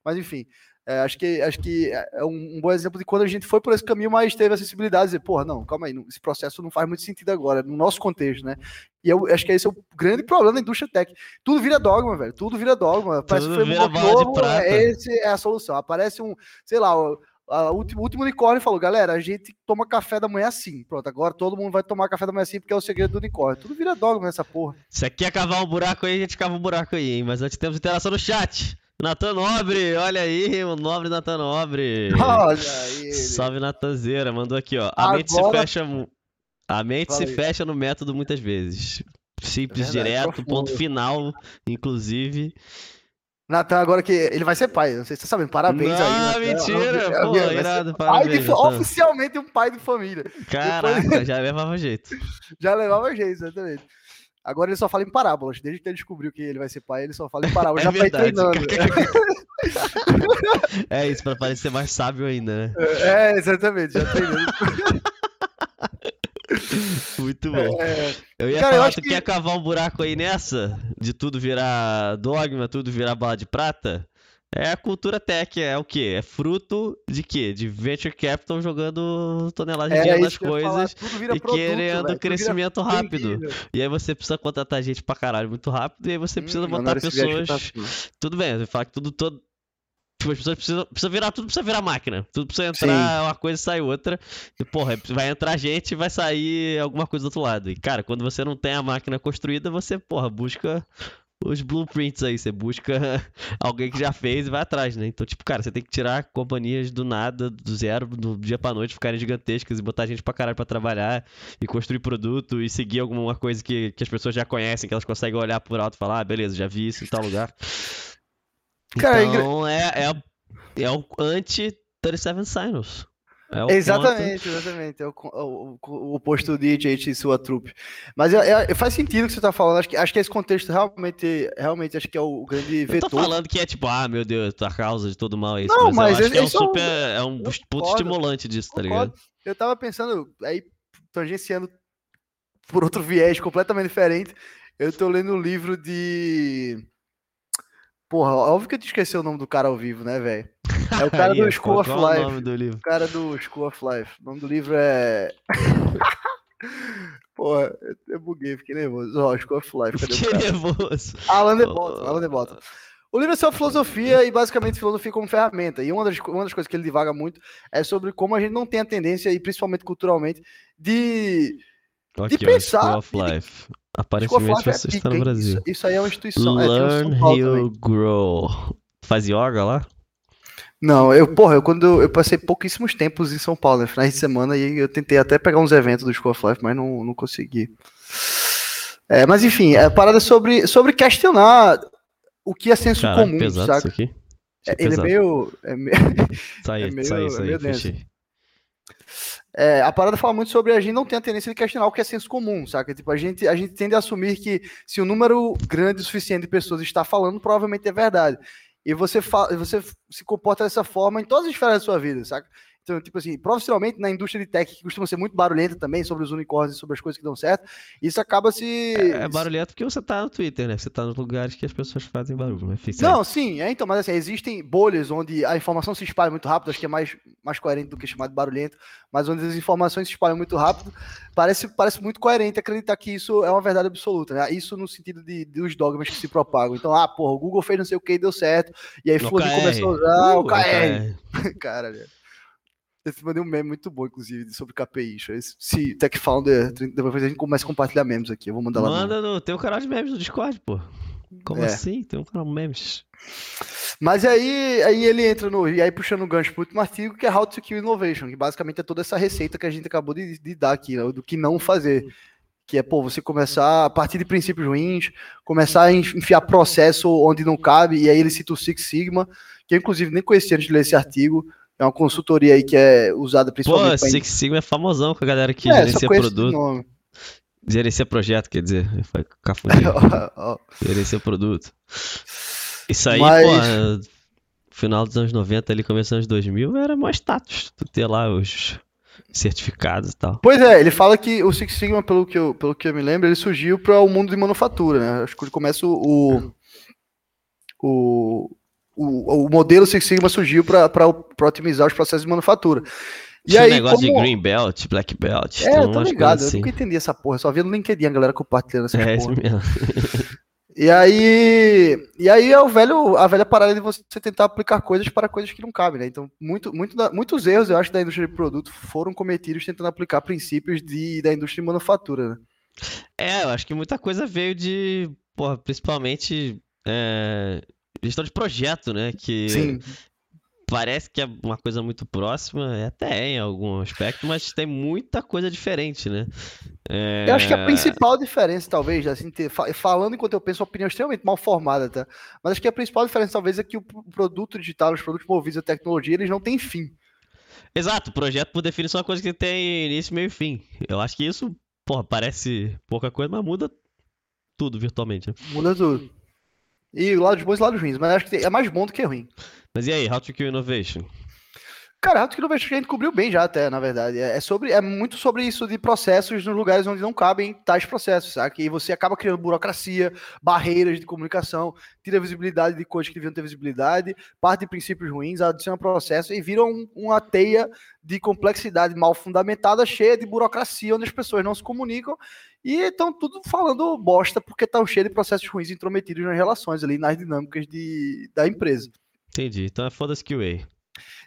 Mas enfim, é, acho que, acho que é um, um, bom exemplo de quando a gente foi por esse caminho, mas teve acessibilidade, dizer, porra, não, calma aí, não, esse processo não faz muito sentido agora, no nosso contexto, né? E eu acho que esse é o grande problema da indústria tech. Tudo vira dogma, velho, tudo vira dogma. Parece tudo que foi um novo, é, esse é a solução. Aparece um, sei lá, o, a, o último, último unicórnio falou, galera, a gente toma café da manhã assim. Pronto, agora todo mundo vai tomar café da manhã assim porque é o segredo do unicórnio. Tudo vira dogma nessa porra. Você quer cavar um buraco aí, a gente cava um buraco aí, hein? Mas antes temos interação no chat. Natan Nobre, olha aí, o nobre Natan Nobre. Olha aí. Salve Natanzeira, mandou aqui, ó. A Agora... mente se fecha. A mente se fecha no método muitas vezes. Simples, é verdade, direto, ponto final, inclusive. Natan, agora que ele vai ser pai, não sei se você tá sabendo, parabéns não, aí. Ah, mentira, é, pô, irado, parabéns. De, oficialmente um pai de família. Caraca, Depois... já levava jeito. [laughs] já levava jeito, exatamente. Agora ele só fala em parábolas. Desde que ele descobriu que ele vai ser pai, ele só fala em [laughs] parábolas. É Já verdade. tá treinando. é isso, pra parecer mais sábio ainda, né? É, exatamente, já treinando. [laughs] Muito bom. É... Eu ia Cara, falar, tu que... quer cavar um buraco aí nessa? De tudo virar dogma, tudo virar bala de prata? É a cultura tech, é o quê? É fruto de quê? De venture capital jogando toneladas de dinheiro nas coisas e produto, querendo véio, crescimento rápido. E aí você precisa contratar gente pra caralho muito rápido e aí você precisa hum, botar pessoas. Tá tudo bem, você fala que tudo todo Tipo, as pessoas precisam, precisa virar, tudo precisa virar máquina. Tudo precisa entrar Sim. uma coisa e sai outra. E, porra, vai entrar gente e vai sair alguma coisa do outro lado. E, cara, quando você não tem a máquina construída, você, porra, busca os blueprints aí. Você busca [laughs] alguém que já fez e vai atrás, né? Então, tipo, cara, você tem que tirar companhias do nada, do zero, do dia pra noite, ficarem gigantescas e botar gente pra caralho pra trabalhar e construir produto e seguir alguma coisa que, que as pessoas já conhecem, que elas conseguem olhar por alto e falar, ah, beleza, já vi isso em tal lugar. Cara, então, é, é, é o anti-37 Sinos. É exatamente, ponto. exatamente. É o, o, o oposto de gente e sua trupe. Mas é, é, faz sentido o que você está falando. Acho que, acho que esse contexto realmente, realmente acho que é o grande vetor. Eu tô falando que é tipo, ah, meu Deus, a causa de todo mal é isso. Não, mas, mas eu acho que é um super. É um ponto estimulante disso, tá ligado? Eu tava pensando, aí, tangenciando por outro viés completamente diferente. Eu tô lendo um livro de. Porra, óbvio que eu te esqueci o nome do cara ao vivo, né, velho? É o cara Aí, do School of Life. É o nome do livro? O cara do School of Life. O nome do livro é. [laughs] Porra, eu buguei, fiquei nervoso. Ó, oh, School of Life. Cadê fiquei nervoso. Alan de Botton, Alan de Botton. O livro é sobre filosofia e basicamente filosofia como ferramenta. E uma das, uma das coisas que ele divaga muito é sobre como a gente não tem a tendência, e principalmente culturalmente, de, okay, de pensar. School of Life. Aparentemente você é está no Brasil. Isso, isso, aí é uma instituição. Learn, é, Heal, Grow. Faz yoga lá? Não, eu, porra, eu quando eu passei pouquíssimos tempos em São Paulo, né, finais de semana, e eu tentei até pegar uns eventos do School of Life, mas não, não consegui. É, mas enfim, é parada sobre, sobre questionar o que é senso Caraca, comum, pesado saca? Isso aqui. É, ele é meio. É meio. [laughs] Sai, é meio, sai, sai, é meio é, a parada fala muito sobre a gente não ter a tendência de questionar o que é senso comum, saca? Tipo, a gente, a gente tende a assumir que se o um número grande o suficiente de pessoas está falando, provavelmente é verdade. E você, você se comporta dessa forma em todas as esferas da sua vida, saca? Então, tipo assim, profissionalmente na indústria de tech, que costuma ser muito barulhenta também, sobre os unicórnios e sobre as coisas que dão certo, isso acaba se. É, é barulhento porque você tá no Twitter, né? Você tá nos lugares que as pessoas fazem barulho. Mas Não, sim, é então, mas assim, existem bolhas onde a informação se espalha muito rápido, acho que é mais, mais coerente do que chamar de barulhento, mas onde as informações se espalham muito rápido, parece, parece muito coerente acreditar que isso é uma verdade absoluta, né? Isso no sentido de, dos dogmas que se propagam. Então, ah, porra, o Google fez não sei o que e deu certo, e aí fulano começou a usar uh, o KR. [laughs] Cara, velho. Eu mandei um meme muito bom, inclusive, sobre KPI. Se Tech Founder, depois a gente começa a compartilhar memes aqui. Eu vou mandar lá. Manda no. Tem um canal de memes no Discord, pô. Como é. assim? Tem um canal de memes. Mas aí, aí ele entra no. E aí puxando o gancho pro último artigo, que é How to Kill Innovation, que basicamente é toda essa receita que a gente acabou de, de dar aqui, né, do que não fazer. Que é, pô, você começar a partir de princípios ruins, começar a enfiar processo onde não cabe, e aí ele cita o Six Sigma, que eu inclusive nem conhecia antes de ler esse artigo. É uma consultoria aí que é usada principalmente. Pô, Six Sigma é famosão com a galera que é, gerencia produto. Gerencia projeto, quer dizer. [laughs] Foi cafuninho. [laughs] gerencia produto. Isso aí, Mas... pô, final dos anos 90 ali, começo dos anos 2000, era mais status. Tu ter lá os certificados e tal. Pois é, ele fala que o Six Sigma, pelo que eu, pelo que eu me lembro, ele surgiu para o mundo de manufatura, né? Acho que começa o, o, o, o modelo Six Sigma surgiu para otimizar os processos de manufatura. E Tinha aí, um negócio como... de Green Belt, Black Belt. É, eu tô ligado, assim. eu nunca entendi essa porra, só via no LinkedIn a galera compartilhando essa é, porra. Mesmo. [laughs] E aí, e aí é o velho, a velha parada de você tentar aplicar coisas para coisas que não cabem, né? Então, muito, muito da, muitos erros, eu acho, da indústria de produto foram cometidos tentando aplicar princípios de, da indústria de manufatura, né? É, eu acho que muita coisa veio de, porra, principalmente é, gestão de projeto, né? Que Sim. parece que é uma coisa muito próxima, é até em algum aspecto, mas tem muita coisa diferente, né? É... Eu acho que a principal diferença, talvez, assim, ter, falando enquanto eu penso, uma opinião extremamente mal formada, tá? Mas acho que a principal diferença, talvez, é que o produto digital, os produtos movidos à tecnologia, eles não têm fim. Exato, projeto por definição é uma coisa que tem início, meio e fim. Eu acho que isso, porra, parece pouca coisa, mas muda tudo virtualmente. Né? Muda tudo. E lados bons e lados ruins, mas acho que é mais bom do que ruim. Mas e aí, How to Kill Innovation? Cara, How to Kill Innovation a gente cobriu bem já até, na verdade. É, sobre, é muito sobre isso de processos nos lugares onde não cabem tais processos, sabe? E você acaba criando burocracia, barreiras de comunicação, tira visibilidade de coisas que deviam ter visibilidade, parte de princípios ruins, adiciona processo e vira um, uma teia de complexidade mal fundamentada, cheia de burocracia, onde as pessoas não se comunicam e estão tudo falando bosta porque estão cheios de processos ruins intrometidos nas relações ali, nas dinâmicas de, da empresa. Entendi. Então é foda-se QA.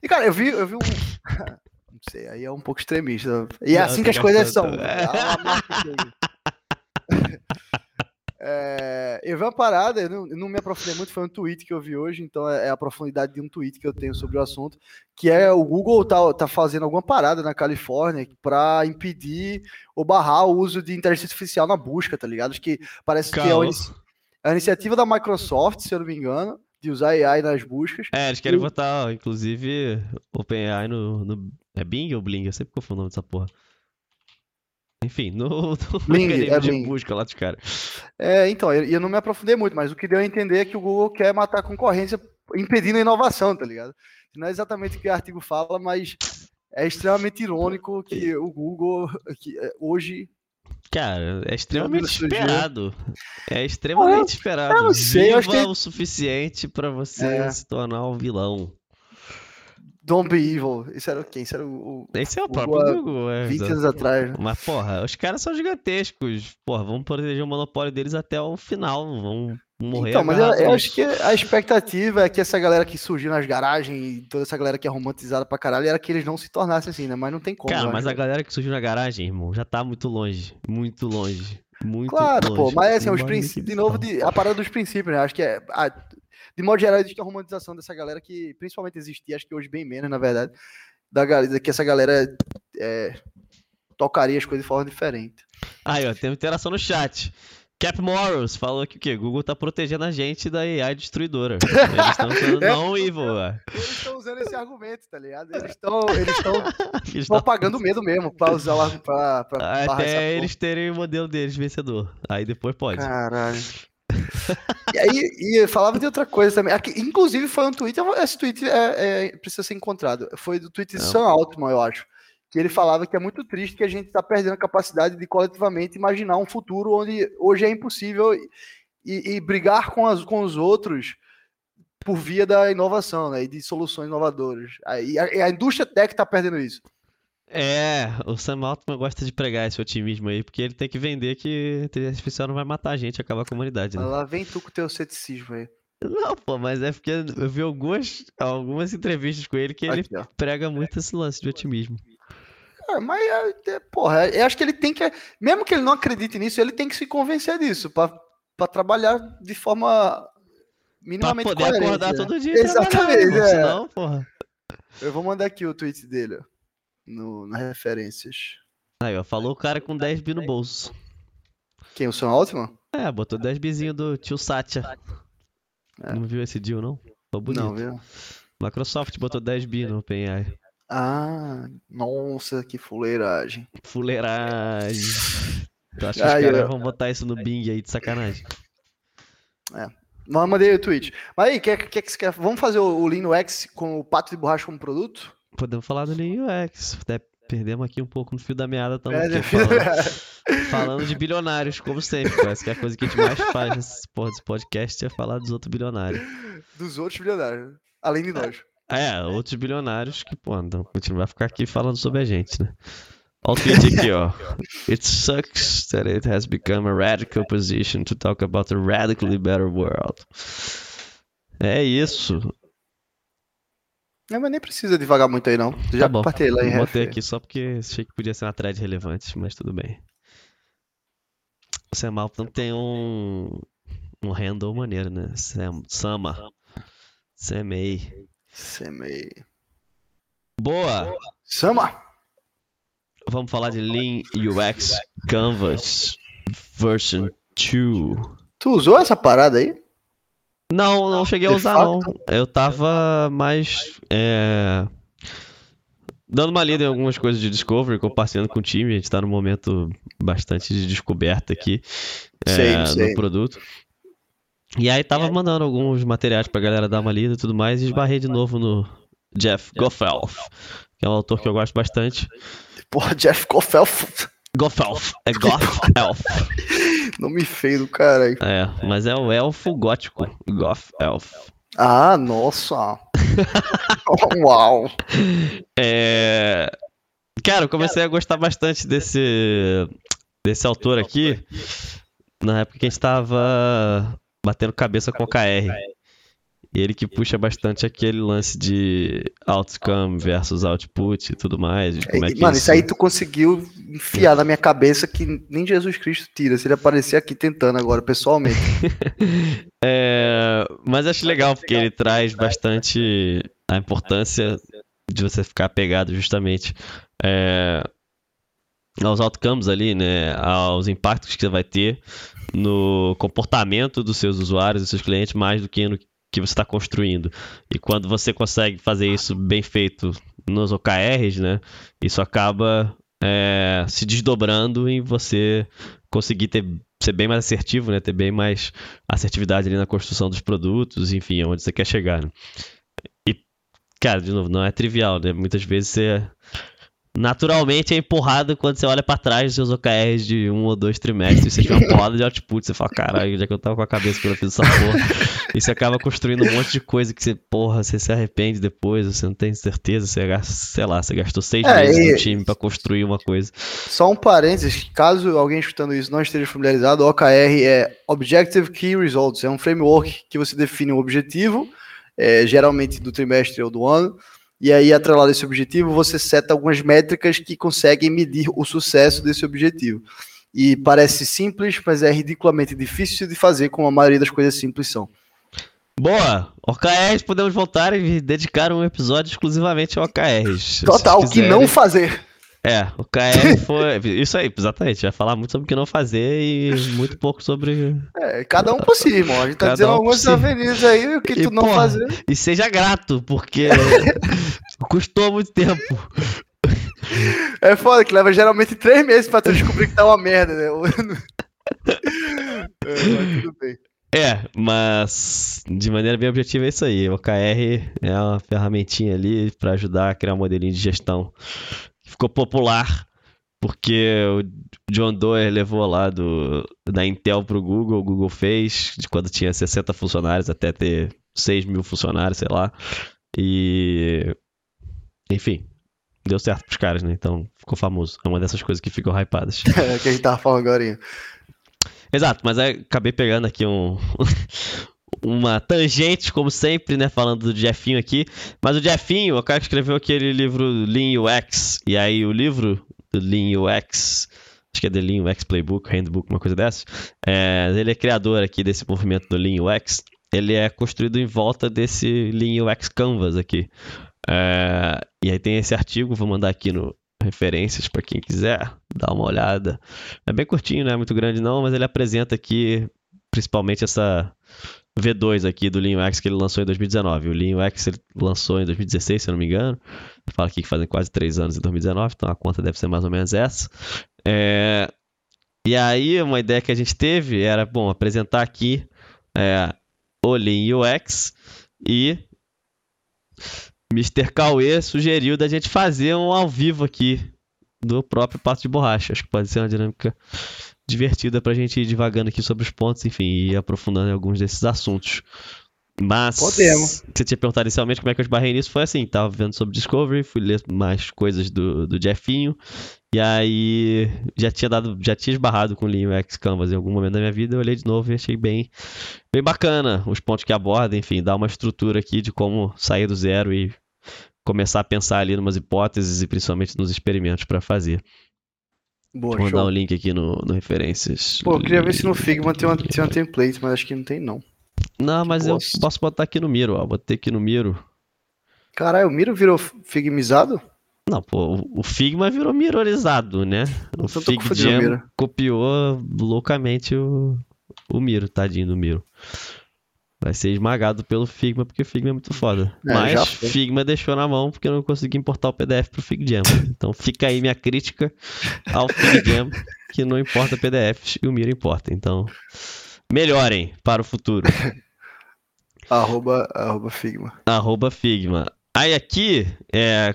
E, cara, eu vi, eu vi um. [laughs] Não sei, aí é um pouco extremista. E é Não, assim que as coisas são. É. [laughs] É, eu vi uma parada, eu não, eu não me aprofundei muito, foi um tweet que eu vi hoje, então é, é a profundidade de um tweet que eu tenho sobre o assunto, que é o Google tá, tá fazendo alguma parada na Califórnia para impedir ou barrar o uso de inteligência artificial na busca, tá ligado? Acho que parece que é inici- é uma iniciativa da Microsoft, se eu não me engano, de usar AI nas buscas. É, eles querem Eu- botar, inclusive, OpenAI no, no. É Bing ou Bling? Eu sempre confundo o nome dessa porra. Enfim, no, [laughs] no Bling, é de Bling. busca lá dos caras. É, então, eu, eu não me aprofundei muito, mas o que deu a entender é que o Google quer matar a concorrência impedindo a inovação, tá ligado? Não é exatamente o que o artigo fala, mas é extremamente irônico que o Google que, é, hoje. Cara, é extremamente esperado. É extremamente esperado. eu não sei, eu Viva que- o suficiente pra você É. se tornar um vilão. Don't be evil. Isso era quem? Isso era o, Esse é o próprio Google, é. 20 exato. anos atrás. né? Mas, porra, os caras são gigantescos. Porra, vamos proteger o monopólio deles até o final. Vão morrer Então, mas eu, eu acho que a expectativa é que essa galera que surgiu nas garagens e toda essa galera que é romantizada pra caralho era que eles não se tornassem assim, né? Mas não tem como. Cara, mas acho. a galera que surgiu na garagem, irmão, já tá muito longe. Muito longe. Muito Claro, longe. pô, mas assim, os princípios, de novo, de, a parada dos princípios, né? Acho que é. a- de modo geral, existe a romantização dessa galera que principalmente existia, acho que hoje bem menos, na verdade, da galera, que essa galera é, tocaria as coisas de forma diferente. Aí, ó, tem uma interação no chat. Cap Morals falou que o quê? Google tá protegendo a gente da AI destruidora. Eles estão sendo É. não evil, ué. Eles estão usando esse argumento, tá ligado? Eles estão eles estão [laughs] Eles pagando medo mesmo pra usar lá pra, pra Até porra. eles terem o modelo deles vencedor. Aí depois pode. Caralho. [laughs] E aí, e eu falava de outra coisa também. Aqui, inclusive, foi um tweet. Esse tweet é, é- precisa ser encontrado. Foi do tweet de. Sam Altman, eu acho. Que ele falava que é muito triste que a gente está perdendo a capacidade de coletivamente imaginar um futuro onde hoje é impossível e, e brigar com, as, com os outros por via da inovação né, e de soluções inovadoras. Aí, a, a indústria tech está perdendo isso. É, o Sam Altman gosta de pregar esse otimismo aí, porque ele tem que vender que a inteligência artificial não vai matar a gente, acabar com a humanidade, né? Lá vem tu com o teu ceticismo aí. Não, pô, mas é porque eu vi algumas, algumas entrevistas com ele que ele Aqui, prega muito esse lance de otimismo. É, mas, é, é, porra, eu acho que ele tem que. Mesmo que ele não acredite nisso, ele tem que se convencer disso, pra pra trabalhar de forma Pra minimamente poder coerente. acordar né? todo dia Exatamente, é. senão, porra. Eu vou mandar aqui o tweet dele, ó, no, nas referências. Aí, ó, falou o cara com 10 bi no bolso. Quem, o Sam Altman? É, botou 10 bizinho do tio Satya. É. Não viu esse deal, não? Ficou bonito. Não, viu? Microsoft botou 10 bi no OpenAI. Ah, nossa, que fuleiragem. Fuleiragem. Tu acha que os caras eu- vão botar isso no Bing aí de sacanagem? Mas eu mandei o tweet. Mas aí, quer, quer que você quer? Vamos fazer o, o Linux com o pato de borracha como produto? Podemos falar do Lean UX. Até perdemos aqui um pouco no fio da meada também. É, falando, falando de bilionários, como sempre. Parece que é a coisa que a gente mais faz nesse podcast é falar dos outros bilionários. Dos outros bilionários, né? além de nós. É, outros bilionários que, pô, não, a não vai ficar aqui falando sobre a gente, né? Olha o tweet aqui, ó. It sucks that it has become a radical position to talk about a radically better world. É isso. Não, mas nem precisa devagar muito aí, não. Já Tá bom. partei lá em Botei ref. aqui só porque achei que podia ser uma thread relevante, mas tudo bem. O Altman tem um, um handle maneiro, né? Sam, Sama. Samei. Semei. Boa! Sama! Vamos falar de Lean UX Canvas Version 2. Tu usou essa parada aí? Não, não cheguei a usar não. Eu tava mais é, dando uma lida em algumas coisas de Discovery, compartilhando com o time. A gente tá num momento bastante de descoberta aqui é, sei. produto. E aí tava mandando alguns materiais pra galera dar uma lida e tudo mais, e esbarrei de novo no Jeff Goffelf, que é um autor que eu gosto bastante. Porra, Jeff Koffelf. Goffelf, é Goffelf. [laughs] Nome feio do caralho. É, mas é o elfo gótico, Goth Elf. Ah, nossa. [laughs] Uau. É... Cara, eu comecei a gostar bastante desse, desse autor aqui na época que a gente tava batendo cabeça com o KR. E ele que puxa bastante aquele lance de outcome versus output e tudo mais. é Mano, isso aí tu conseguiu enfiar na minha cabeça que nem Jesus Cristo tira. Se ele aparecer aqui tentando agora, pessoalmente. [laughs] É, mas acho legal porque ele traz bastante a importância de você ficar apegado justamente é, aos outcomes ali, né? Aos impactos que você vai ter no comportamento dos seus usuários, dos seus clientes, mais do que no que você está construindo. E quando você consegue fazer isso bem feito nos OKRs, né? Isso acaba é, se desdobrando em você conseguir ter, ser bem mais assertivo, né? Ter bem mais assertividade ali na construção dos produtos, enfim, onde você quer chegar. Né? E, cara, de novo, não é trivial, né? Muitas vezes você naturalmente é empurrado quando você olha para trás dos seus OKRs de um ou dois trimestres, você tiver uma porrada de output, você fala, caralho, já que eu tava com a cabeça quando eu fiz essa porra. e você acaba construindo um monte de coisa que você, porra, você se arrepende depois, você não tem certeza, você gasta, sei lá, você gastou seis é, meses e... no time para construir uma coisa. Só um parênteses, caso alguém escutando isso não esteja familiarizado, o OKR é Objective Key Results, é um framework que você define um objetivo, é, geralmente do trimestre ou do ano, e aí, atrelado a esse objetivo, você seta algumas métricas que conseguem medir o sucesso desse objetivo. E parece simples, mas é ridiculamente difícil de fazer, como a maioria das coisas simples são. Boa! OKRs, podemos voltar e dedicar um episódio exclusivamente a OKRs. Total, o que não fazer. É, o KR foi. Isso aí, exatamente. Vai falar muito sobre o que não fazer e muito pouco sobre. É, cada um por si, irmão. A gente tá cada dizendo um algumas avenidas aí, o que e, tu não porra, fazer. E seja grato, porque [laughs] custou muito tempo. É foda que leva geralmente três meses pra tu descobrir que tá uma merda, né? [laughs] é, mas tudo bem. É, mas de maneira bem objetiva é isso aí. O OKR é uma ferramentinha ali para ajudar a criar um modelinho de gestão ficou popular porque o John Doerr levou lá do, da Intel para o Google, o Google fez, de quando tinha 60 funcionários até ter 6 mil funcionários, sei lá. E. Enfim, deu certo pros caras, né? Então ficou famoso. É uma dessas coisas que ficam hypadas. [laughs] É o que a gente tava falando agora. Exato, mas acabei pegando aqui um. Uma tangente, como sempre, né? Falando do Jeffinho aqui. Mas o Jeffinho, o cara que escreveu aquele livro Lean UX. E aí o livro do Lean UX, acho que é The Lean UX Playbook, Handbook, uma coisa dessa. É, ele é criador aqui desse movimento do Lean UX. Ele é construído em volta desse Lean UX Canvas aqui. É, e aí tem esse artigo, vou mandar aqui no referências para quem quiser dar uma olhada. É bem curtinho, não é muito grande não, mas ele apresenta aqui principalmente essa V2 aqui do Lean UX que ele lançou em 2019. O Lean UX ele lançou em 2016, se eu não me engano. Fala aqui que fazem quase três anos em 2019, então a conta deve ser mais ou menos essa. É... E aí, uma ideia que a gente teve era, bom, apresentar aqui é, o UX e Mr. Cauê sugeriu da gente fazer um ao vivo aqui do próprio Pato de Borracha. Acho que pode ser uma dinâmica divertida pra gente ir divagando aqui sobre os pontos, enfim, e aprofundando em alguns desses assuntos. Mas, Podemos. você tinha perguntado inicialmente como é que eu esbarrei nisso, foi assim, tava vendo sobre Discovery, fui ler mais coisas do, do Jeffinho, e aí já tinha dado, já tinha esbarrado com o Lean UX Canvas em algum momento da minha vida, eu olhei de novo e achei bem, bem bacana os pontos que aborda, enfim, dá uma estrutura aqui de como sair do zero e começar a pensar ali em umas hipóteses e principalmente nos experimentos para fazer. Boa, Vou mandar o um link aqui no, no referências. Pô, eu queria ver se no Figma tem uma, tem uma template, mas acho que não tem não. Não, mas eu posso botar aqui no Miro, ó. Botei aqui no Miro. Caralho, o Miro virou figmizado? Não, pô, o Figma virou mirorizado, né? O então Figjam copiou loucamente o, o Miro, tadinho do Miro. Vai ser esmagado pelo Figma, porque o Figma é muito foda. É, Mas Figma deixou na mão porque eu não consegui importar o PDF pro FigJam. Então fica aí minha crítica ao FigJam, que não importa PDFs e o Miro importa. Então, melhorem para o futuro. arroba, arroba Figma. Arroba Figma. Aí aqui, é,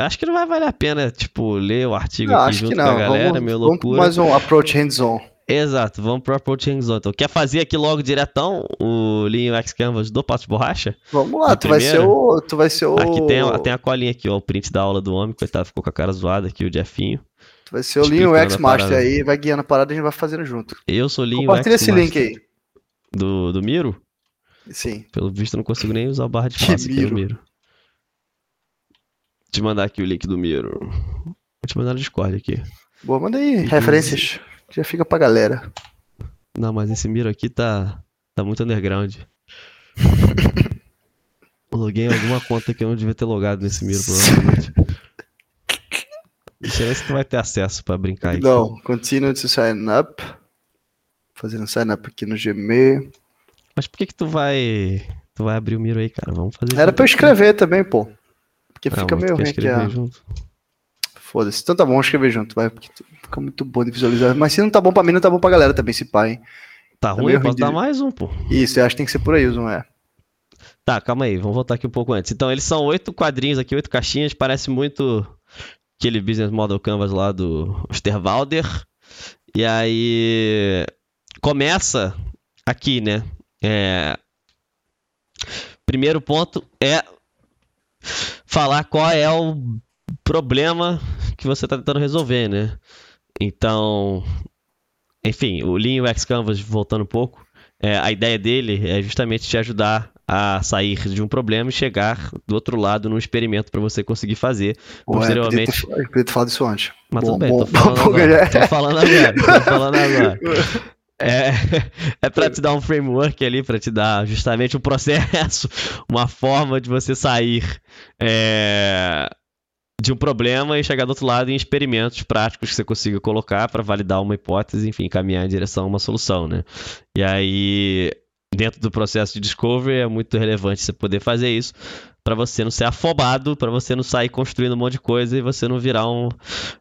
Acho que não vai valer a pena, tipo, ler o artigo não, aqui junto com a galera, vamos, meu loucura. Vamos mais um approach hands-on. Exato, vamos pro Approach Hands-on. Então, quer fazer aqui logo diretão o Lean UX Canvas do Pato de Borracha? Vamos lá, tu vai, ser o, tu vai ser o... Aqui tem, tem a colinha aqui, ó, o print da aula do homem, coitado, ficou com a cara zoada aqui, o Jeffinho. Tu vai ser o Lean UX Master aí, vai guiando a parada e a gente vai fazendo junto. Eu sou Lean UX Master. esse link aí. Do, do Miro? Sim. Pelo visto, eu não consigo nem usar o barra de espaço aqui no Miro. Miro. Te mandar aqui o link do Miro. Vou te mandar no Discord aqui. Boa, manda aí referências. Já fica pra galera. Não, mas esse Miro aqui tá, tá muito underground. [laughs] Loguei em alguma conta que eu não devia ter logado nesse Miro, provavelmente. Deixa eu ver se tu vai ter acesso pra brincar aí. Não, continue to sign up. Fazendo sign up aqui no Gmail. Mas por que que tu vai... Tu vai abrir o Miro aí, cara? Vamos fazer Era pra eu escrever também, pô. Porque Não, fica meio ruim aqui. junto? Foda-se. Então tá bom, vamos escrever junto, vai. Porque fica muito bom de visualizar. Mas se não tá bom pra mim, não tá bom pra galera também, esse pai. hein? Tá ruim? meio Eu posso ruim dar de- mais um, pô. Isso, eu acho que tem que ser por aí, Zoom, é. Tá, calma aí, vamos voltar aqui um pouco antes. Então, eles são oito quadrinhos aqui, oito caixinhas, parece muito aquele business model canvas lá do Osterwalder. E aí começa aqui, né? É, Primeiro ponto é falar qual é o problema que você está tentando resolver, né? Então, enfim, o Lean UX Canvas, voltando um pouco, é, a ideia dele é justamente te ajudar a sair de um problema e chegar do outro lado num experimento para você conseguir fazer. Pô, é, Posteriormente- ter, eu podia ter falado isso antes. Mas Bom, tudo bem, bom, tô falando bom, agora. [laughs] Tô falando agora, tô falando agora. É, é para te dar um framework ali, para te dar justamente um processo, [laughs] uma forma de você sair é, de um problema e chegar do outro lado em experimentos práticos que você consiga colocar para validar uma hipótese, enfim, caminhar em direção a uma solução, né? E aí, dentro do processo de discovery, é muito relevante você poder fazer isso para você não ser afobado, para você não sair construindo um monte de coisa e você não virar um,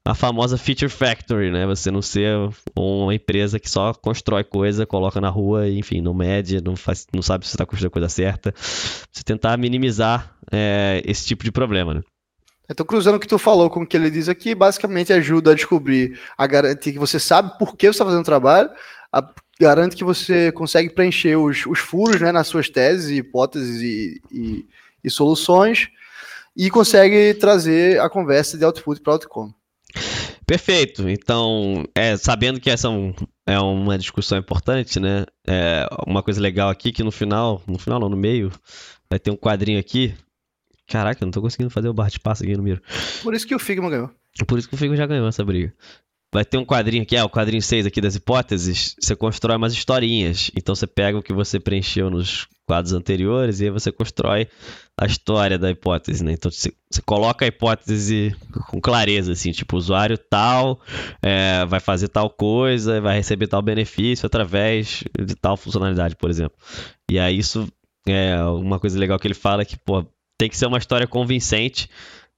a famosa feature factory, né? Você não ser uma empresa que só constrói coisa, coloca na rua, enfim, não mede, não, faz, não sabe se está construindo a coisa certa. Você tentar minimizar é, esse tipo de problema, né? Tô cruzando o que tu falou com o que ele diz aqui, basicamente ajuda a descobrir, a garantir que você sabe por que você está fazendo o trabalho, a- garante que você consegue preencher os, os furos né, nas suas teses, hipóteses e, e- e soluções, e consegue trazer a conversa de output para outcome. Perfeito. Então, é, sabendo que essa é, um- é uma discussão importante, né? É, uma coisa legal aqui que no final, no final não, no meio, vai ter um quadrinho aqui. Caraca, eu não tô conseguindo fazer o bar de passo aqui no miro. Por isso que o Figma ganhou. Por isso que o Figo já ganhou essa briga. Vai ter um quadrinho aqui, é o quadrinho 6 aqui das hipóteses. Você constrói umas historinhas. Então você pega o que você preencheu nos quadros anteriores e aí você constrói a história da hipótese, né? Então você, você coloca a hipótese com clareza, assim, tipo, o usuário tal é, vai fazer tal coisa, vai receber tal benefício através de tal funcionalidade, por exemplo. E aí isso é uma coisa legal que ele fala que, pô, tem que ser uma história convincente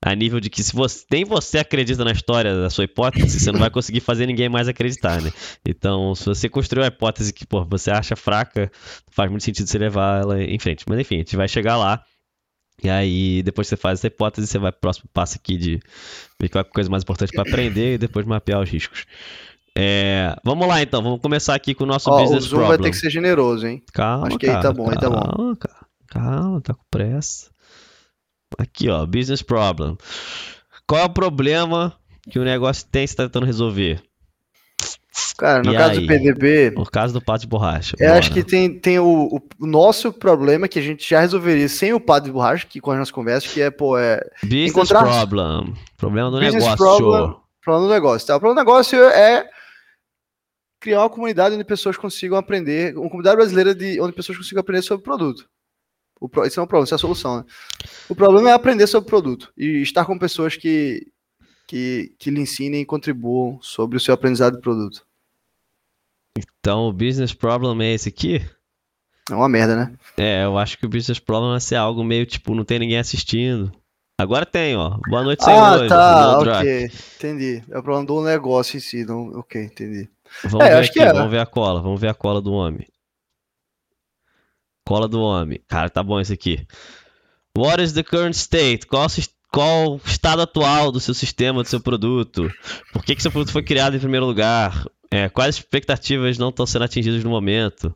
a nível de que se você nem você acredita na história da sua hipótese, você não vai conseguir fazer ninguém mais acreditar, né? Então, se você construiu uma hipótese que pô, você acha fraca, faz muito sentido você levar ela em frente. Mas enfim, a gente vai chegar lá. E aí, depois que você faz essa hipótese, você vai pro próximo passo aqui de ver qual é a coisa mais importante para aprender e depois mapear os riscos. É, vamos lá então, vamos começar aqui com o nosso Ó, o business Zoom problem. vai ter que ser generoso, hein? Calma, Acho que aí cara, tá bom, aí tá bom. Calma. Calma, tá com pressa. Aqui, ó, business problem. Qual é o problema que o negócio tem que você tá tentando resolver? Cara, no E caso aí? do PDB, No caso do pato de borracha. eu bora. acho que tem, tem o, o- nosso problema que a gente já resolveria sem o padre de borracha, que com as nossas conversas, que é, pô, é Business encontrar- problem. Problema do Business negócio. problem. problema do negócio. Tá? O problema do negócio é criar uma comunidade onde pessoas consigam aprender, uma comunidade brasileira de, onde pessoas consigam aprender sobre o produto. O, pro- isso é um problema, isso é a solução. Né? O problema é aprender sobre o produto e estar com pessoas que, que, que lhe ensinem e contribuam sobre o seu aprendizado do produto. Então, o business problem é esse aqui? É uma merda, né? É, eu acho que o business problem vai ser algo meio tipo, não tem ninguém assistindo. Agora tem, ó. Boa noite, Ah, senhores. tá, ok. Entendi. É o problema do negócio em si. Não... Ok, entendi. Vamos É, ver acho aqui, que é. vamos ver a cola, vamos ver a cola do homem. Cola do homem. Cara, tá bom esse aqui. What is the current state? Qual, qual o estado atual do seu sistema, do seu produto? Por que, que seu produto foi criado em primeiro lugar? É, quais expectativas não estão sendo atingidas no momento?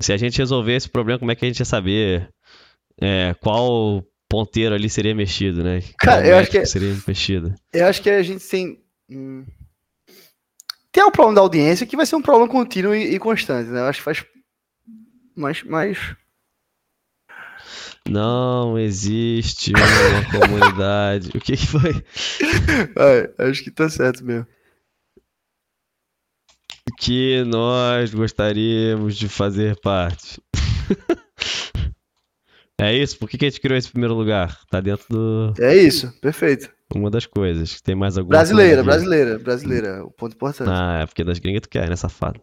Se a gente resolver esse problema, como é que a gente ia saber? É, qual ponteiro ali seria mexido, né? Cara, eu acho que seria mexido. Eu acho que a gente tem. hum, Tem o problema da audiência que vai ser um problema contínuo e, e constante, né? Eu acho que faz. Mas. mas... Não existe uma comunidade. O que, que foi? [laughs] Ai, acho que tá certo mesmo. Que nós gostaríamos de fazer parte. [laughs] é isso? Por que, que a gente criou esse primeiro lugar? Tá dentro do. É isso, perfeito. Uma das coisas. Tem mais alguma Brasileira, brasileira, brasileira. O ponto importante. Ah, é porque das gringas tu quer, né, safado?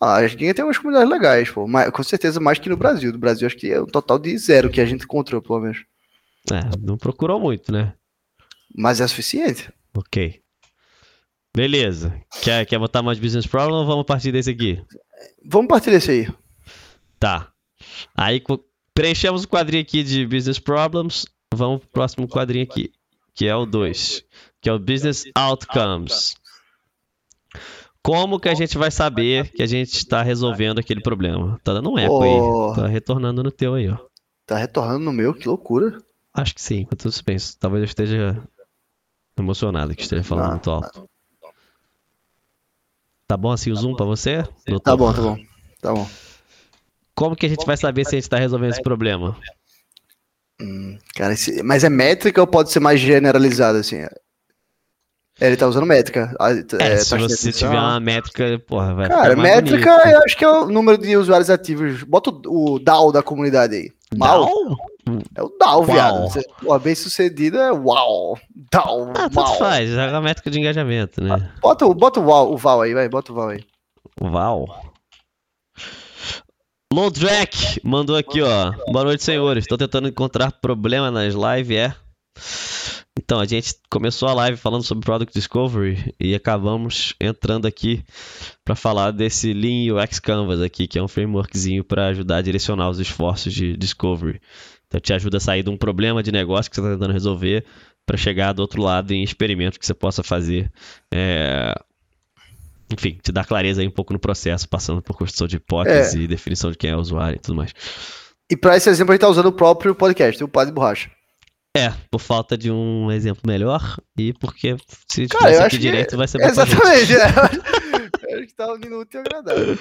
Ah, as gringas tem umas comunidades legais, pô. Mas, com certeza mais que no Brasil. Do Brasil acho que é um total de zero que a gente encontrou, pelo menos. É, não procurou muito, né? Mas é suficiente. Ok. Beleza. Quer, quer botar mais business problem ou vamos partir desse aqui? Vamos partir desse aí. Tá. Aí preenchemos o quadrinho aqui de business problems. Vamos pro próximo quadrinho aqui, que é o 2, que é o business outcomes. Como que a gente vai saber que a gente está resolvendo aquele problema? Tá dando um eco Oh. aí. Tá retornando no teu aí, ó. Tá retornando no meu, que loucura. Acho que sim, mas tudo suspenso. Talvez eu esteja emocionado que esteja falando Não. muito alto. Tá bom assim o zoom pra você? Tá doutor? bom, tá bom. Tá bom. Como que a gente vai saber se a gente tá resolvendo esse problema? Hum, cara, esse- mas é métrica ou pode ser mais generalizado, assim? É, ele tá usando métrica. Ah, É, é, se você atenção. tiver uma métrica, porra, vai Cara, métrica bonito. eu acho que é o número de usuários ativos. Bota o, DAO da comunidade aí. Mal? Down? É o DAO, viado. Uau. Você, pô, bem sucedido é uau. DAO, Ah, tanto uau. faz, é a métrica de engajamento, né? Bota, o- bota o, Val, o Val aí, vai, bota o Val aí. Uau. Lodrek mandou aqui, ó. Boa noite, senhores. Tô tentando encontrar problema nas lives, é? Então, a gente começou a live falando sobre Product Discovery e acabamos entrando aqui para falar desse Lean UX Canvas aqui, que é um frameworkzinho para ajudar a direcionar os esforços de Discovery. Então, te ajuda a sair de um problema de negócio que você está tentando resolver para chegar do outro lado em experimentos que você possa fazer. É, Enfim, te dá clareza aí um pouco no processo, passando por construção de hipótese, definição de quem é o usuário e tudo mais. E pra esse exemplo a gente tá usando o próprio podcast, o Padre Borracha. É, por falta de um exemplo melhor e porque se Cara, tivesse aqui que- direito vai ser bom. Exatamente, é. Eu acho que tá unindo útil e agradável.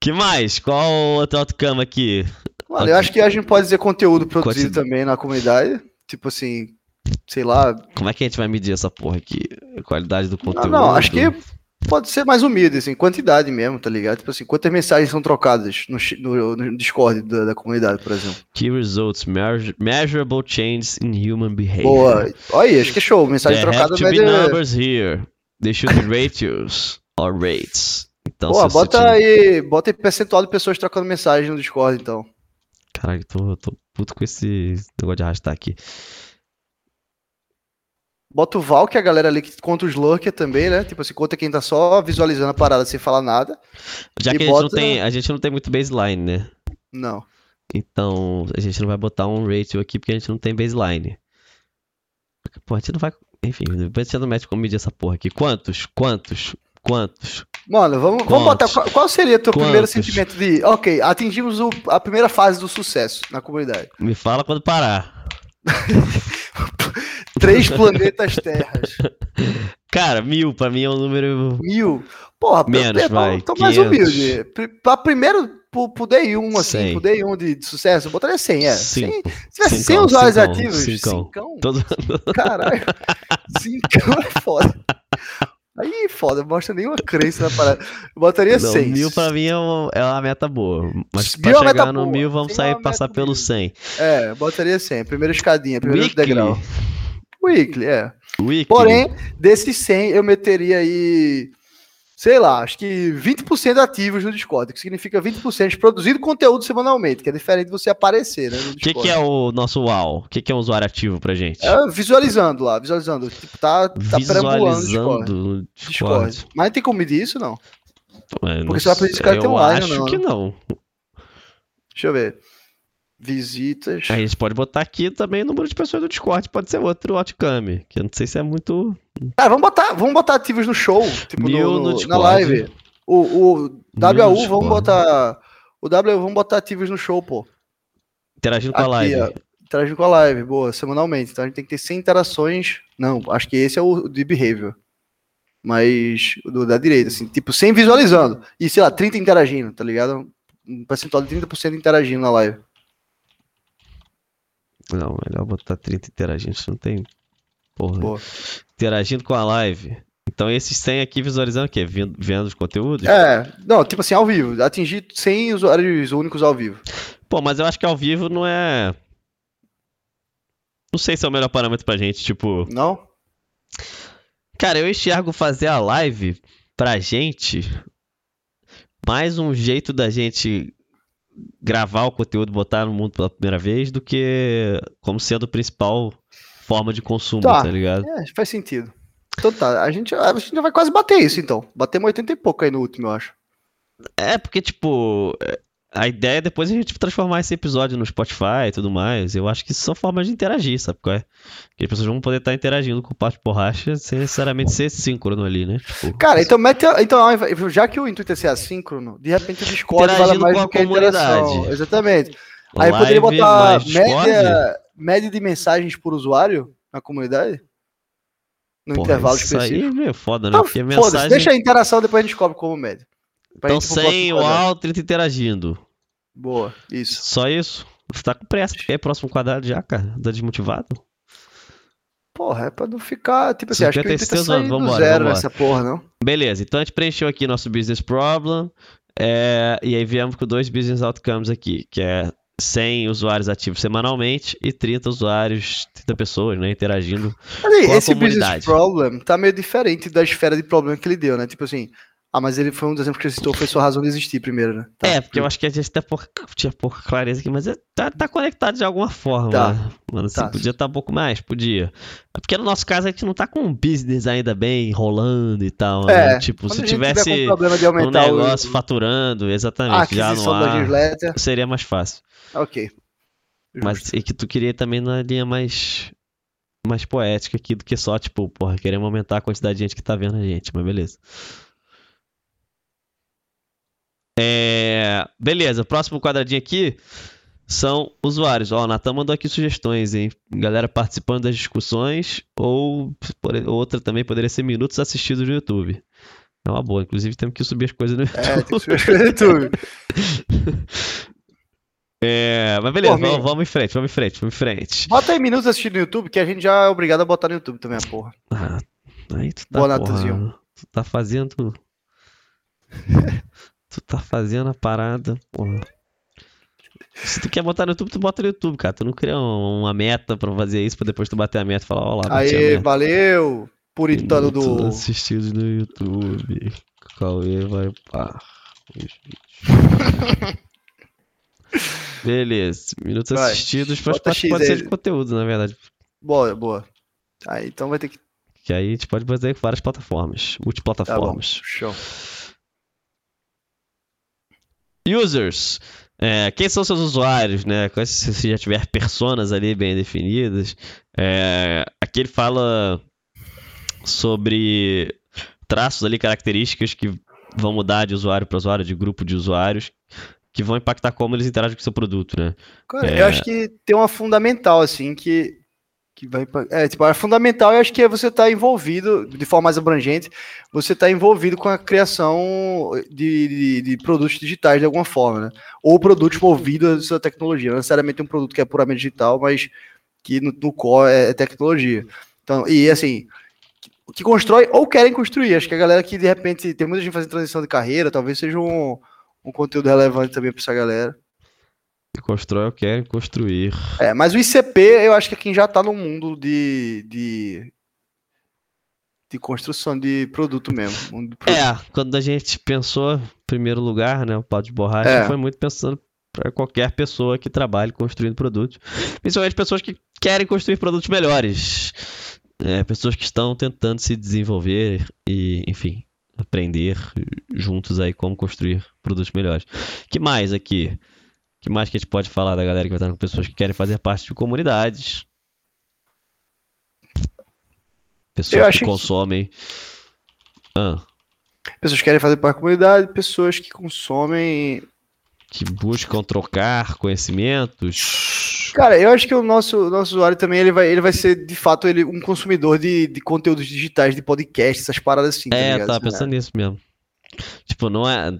Que mais? Qual outro outcome aqui? Mano, eu acho que a gente pode dizer conteúdo produzido também na comunidade. Tipo assim, sei lá. Como é que a gente vai medir essa porra aqui? A qualidade do Não, conteúdo? não, acho que pode ser mais humilde, assim, quantidade mesmo, tá ligado? Tipo assim, quantas mensagens são trocadas no, no- no Discord da, da comunidade, por exemplo. Key results, measurable changes in human behavior. Boa. Olha aí, acho que é show. Mensagem There trocada have to be numbers here. They should be ratios or rates. Então, você bota aí, bota aí percentual de pessoas trocando mensagem no Discord, então. Caralho, tô, tô puto com esse negócio de arrastar aqui. Bota o Val, que é a galera ali que conta os lurker também, né? Tipo assim, conta quem tá só visualizando a parada sem falar nada. Já que a gente, não bota- tem, a gente não tem muito baseline, né? Não. Então, a gente não vai botar um ratio aqui porque a gente não tem baseline. Pô, a gente não vai. Enfim, depois a gente não mete como medir essa porra aqui. Quantos? Quantos? Quantos? Mano, vamos, vamos botar. Quantos? Qual, qual seria o teu primeiro Quantos? sentimento de. Ok, atingimos o- a primeira fase do sucesso na comunidade. Me fala quando parar. [laughs] Três planetas terras. Cara, mil pra mim é um número. Mil. Porra, Menos, eu vai, tô mais 500. humilde. Pri- Pra primeiro, pro, pro Day 1, assim, 100. pro Day 1 de, de sucesso, eu botaria 100, é. 100, Cinco. se tivesse 100 Cincão, usuários cincão, ativos, cincão. cincão, Todo... caralho. [laughs] Cincão é foda. Aí, foda, não mostra nenhuma crença na parada. Eu botaria Não, 100. mil pra mim é, um- é uma meta boa. Mas Mil pra é uma chegar meta no boa. mil, vamos é sair uma passar pelo humilde. 100. É, botaria 100. Primeira escadinha, primeiro Weekly. degrau. Weekly, é. Weekly. Porém, desses 100, eu meteria aí, sei lá, acho que 20% ativos no Discord, que significa 20% de produzido conteúdo semanalmente, que é diferente de você aparecer, né, no O que, que é o nosso UAU? O que, que é um usuário ativo pra gente? É, visualizando lá, visualizando. Tipo, tá, tá perambulando Discord. No Discord. Discord. Mas tem como medir isso, não? Não Porque você vai pedir esse cara ter Eu online ou acho não, que né? não. Deixa eu ver. Visitas. Aí a gente pode botar aqui também o número de pessoas do Discord, pode ser outro outcome, que eu não sei se é muito. Ah, vamos botar, vamos botar ativos no show, tipo, Mil no, no no- na live. O, o WAU, vamos botar. O WAU, vamos botar ativos no show, pô. Interagindo com a Aqui, live. ó. Interagindo com a live, boa, semanalmente. Então a gente tem que ter 100 interações. Não, acho que esse é o de behavior. Mas o do, da direita, assim, tipo, 100 visualizando. E sei lá, 30 interagindo, tá ligado? Um percentual de 30% interagindo na live. Não, melhor botar 30 interagindo. Não tem. Porra. Boa. Interagindo com a live. Então esses 100 aqui visualizando o quê? Vendo, vendo os conteúdos? É, não, tipo assim, ao vivo. Atingir 100 usuários únicos ao vivo. Pô, mas eu acho que ao vivo não é. Não sei se é o melhor parâmetro pra gente. Tipo, Não? cara, eu enxergo fazer a live pra gente mais um jeito da gente gravar o conteúdo, botar no mundo pela primeira vez, do que como sendo a principal forma de consumo, Tá. tá ligado? É, faz sentido. Então tá, a gente, a gente já vai quase bater isso então. Batemos 80 e pouco aí no último, eu acho. É, porque, tipo, a ideia é depois a gente transformar esse episódio no Spotify e tudo mais. Eu acho que isso são formas de interagir, sabe qual é? Que as pessoas vão poder estar interagindo com o Pato Borracha sem necessariamente ser síncrono ali, né? Tipo, Cara, então mete. Então, já que o intuito é ser assíncrono, de repente o Discord vale Interagindo mais com a do que a interação. comunidade. Exatamente. Aí live poderia botar média, média de mensagens por usuário na comunidade? No Porra, intervalo isso aí específico. é foda, né? Então, Porque a mensagem... deixa a interação, depois a gente descobre como média. Então, sem o. Altrit interagindo. Boa, isso. Só isso? Você tá com pressa, porque é próximo quadrado já, cara. Tá desmotivado? Porra, é pra não ficar. Tipo assim, acho que o 56 intuito é sair vambora, zero vambora. nessa porra, não? Beleza, então a gente preencheu aqui nosso business problem. é, e aí viemos com dois business outcomes aqui, que é 100 usuários ativos semanalmente e 30 usuários, 30 pessoas, né, interagindo. Ali, Com a esse comunidade. business problem tá meio diferente da esfera de problema que ele deu, né? Tipo assim, ah, mas ele foi um dos exemplos que ele citou, foi sua razão de existir primeiro, né? Tá. É, porque eu acho que a gente até pouca, [laughs] tinha pouca clareza aqui, mas é- tá, tá conectado de alguma forma. Tá. né? Mano, assim, Tá. podia estar um pouco mais? Podia. É Porque no nosso caso a gente não tá com um business ainda bem rolando e tal. É, né? Tipo, se tivesse com problema de um negócio o, faturando, exatamente, já no ar, seria mais fácil. ok. Mas Justo. e que tu queria também na linha mais mais poética aqui do que só, tipo, porra, queremos aumentar a quantidade de gente que tá vendo a gente, mas beleza. É, beleza, próximo quadradinho aqui são usuários. Ó, o Natan mandou aqui sugestões, hein? Galera participando das discussões ou por- outra também poderia ser minutos assistidos no YouTube. É uma boa, inclusive temos que subir as coisas no YouTube. É, tem que subir no [laughs] YouTube. É, mas beleza, vamos, vamos em frente, vamos em frente, vamos em frente. Bota aí minutos assistindo no YouTube, que a gente já é obrigado a botar no YouTube também, a porra. Ah, aí tu tá, Boa, porra, tu tá fazendo. [laughs] tu tá fazendo a parada, porra. Se tu quer botar no YouTube, tu bota no YouTube, cara. Tu não cria um- uma meta pra fazer isso, pra depois tu bater a meta e falar, ó lá, bati a Aí, meta. valeu, puritano Minutos do. assistidos no YouTube. Cauê vai par. Beleza. Minutos Vai. assistidos, Bota pode, ser de conteúdo, na verdade. Boa, boa. Aí, então vai ter que. Que aí a gente pode fazer com várias plataformas, Tá bom. multiplataformas. Show. Users. É, quem são seus usuários, né? Se você já tiver personas ali bem definidas. É, aqui ele fala sobre traços ali, características que vão mudar de usuário para usuário, de grupo de usuários, que vão impactar como eles interagem com o seu produto, né? Cara, É. eu acho que tem uma fundamental, assim, que, que vai. É, tipo, a fundamental eu acho que é você estar envolvido, de forma mais abrangente, você estar envolvido com a criação de, de, de produtos digitais de alguma forma, né? Ou produtos movidos à sua tecnologia. Não necessariamente um produto que é puramente digital, mas que no, no core é, é tecnologia. Então, e assim. Que constrói ou querem construir. Acho que a galera que de repente tem muita gente fazendo transição de carreira, talvez seja um, um conteúdo relevante também para essa galera. Que constrói ou quer construir. É, mas o ICP, eu acho que é quem já tá no mundo de, de, de construção de produto mesmo. de produto. É, quando a gente pensou, em primeiro lugar, né, o pau de borracha, É. foi muito pensando para qualquer pessoa que trabalhe construindo produtos. Principalmente pessoas que querem construir produtos melhores. É, pessoas que estão tentando se desenvolver e, enfim, aprender juntos aí como construir produtos melhores. que mais aqui? Que mais que a gente pode falar da galera que vai estar com pessoas que querem fazer parte de comunidades? Pessoas que que- consomem. Ah, Pessoas que querem fazer para a comunidade, pessoas que consomem. que buscam trocar conhecimentos. Cara, eu acho que o nosso, nosso usuário também ele vai, ele vai ser, de fato, ele, um consumidor de, de conteúdos digitais, de podcast, essas paradas assim. tá É, ligado? tava pensando nisso mesmo. Tipo, não é.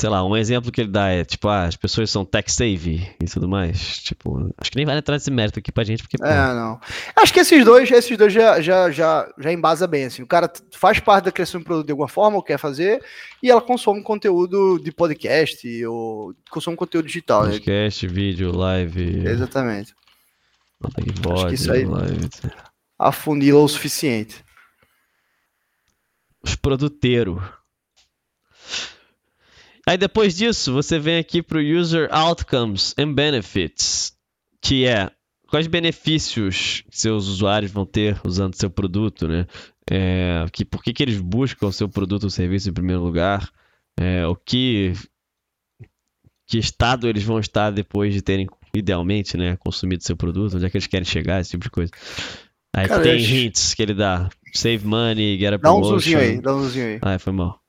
Sei lá, um exemplo que ele dá é, tipo, ah, as pessoas são tech-savvy e tudo mais. Tipo, acho que nem vai entrar nesse mérito aqui pra gente, porque, pô, É, não. Acho que esses dois, esses dois já, já, já, já embasa bem, assim. O cara faz parte da criação de produto de alguma forma, ou quer fazer, e ela consome conteúdo de podcast, ou consome conteúdo digital, né? podcast, vídeo, live, Exatamente. bota aqui que isso aí- live. Afunila o suficiente. Os produteiros. Aí depois disso, você vem aqui pro User Outcomes and Benefits, que é quais benefícios seus usuários vão ter usando seu produto, né? É, que, por que, que eles buscam o seu produto ou serviço em primeiro lugar? É, o que, que estado eles vão estar depois de terem, idealmente, né, consumido seu produto? Onde é que eles querem chegar? Esse tipo de coisa. Aí Cara, tem eu hints que ele dá. Save money, get a Dá um promotion. zoomzinho aí, dá um zoomzinho aí. Ah, foi mal.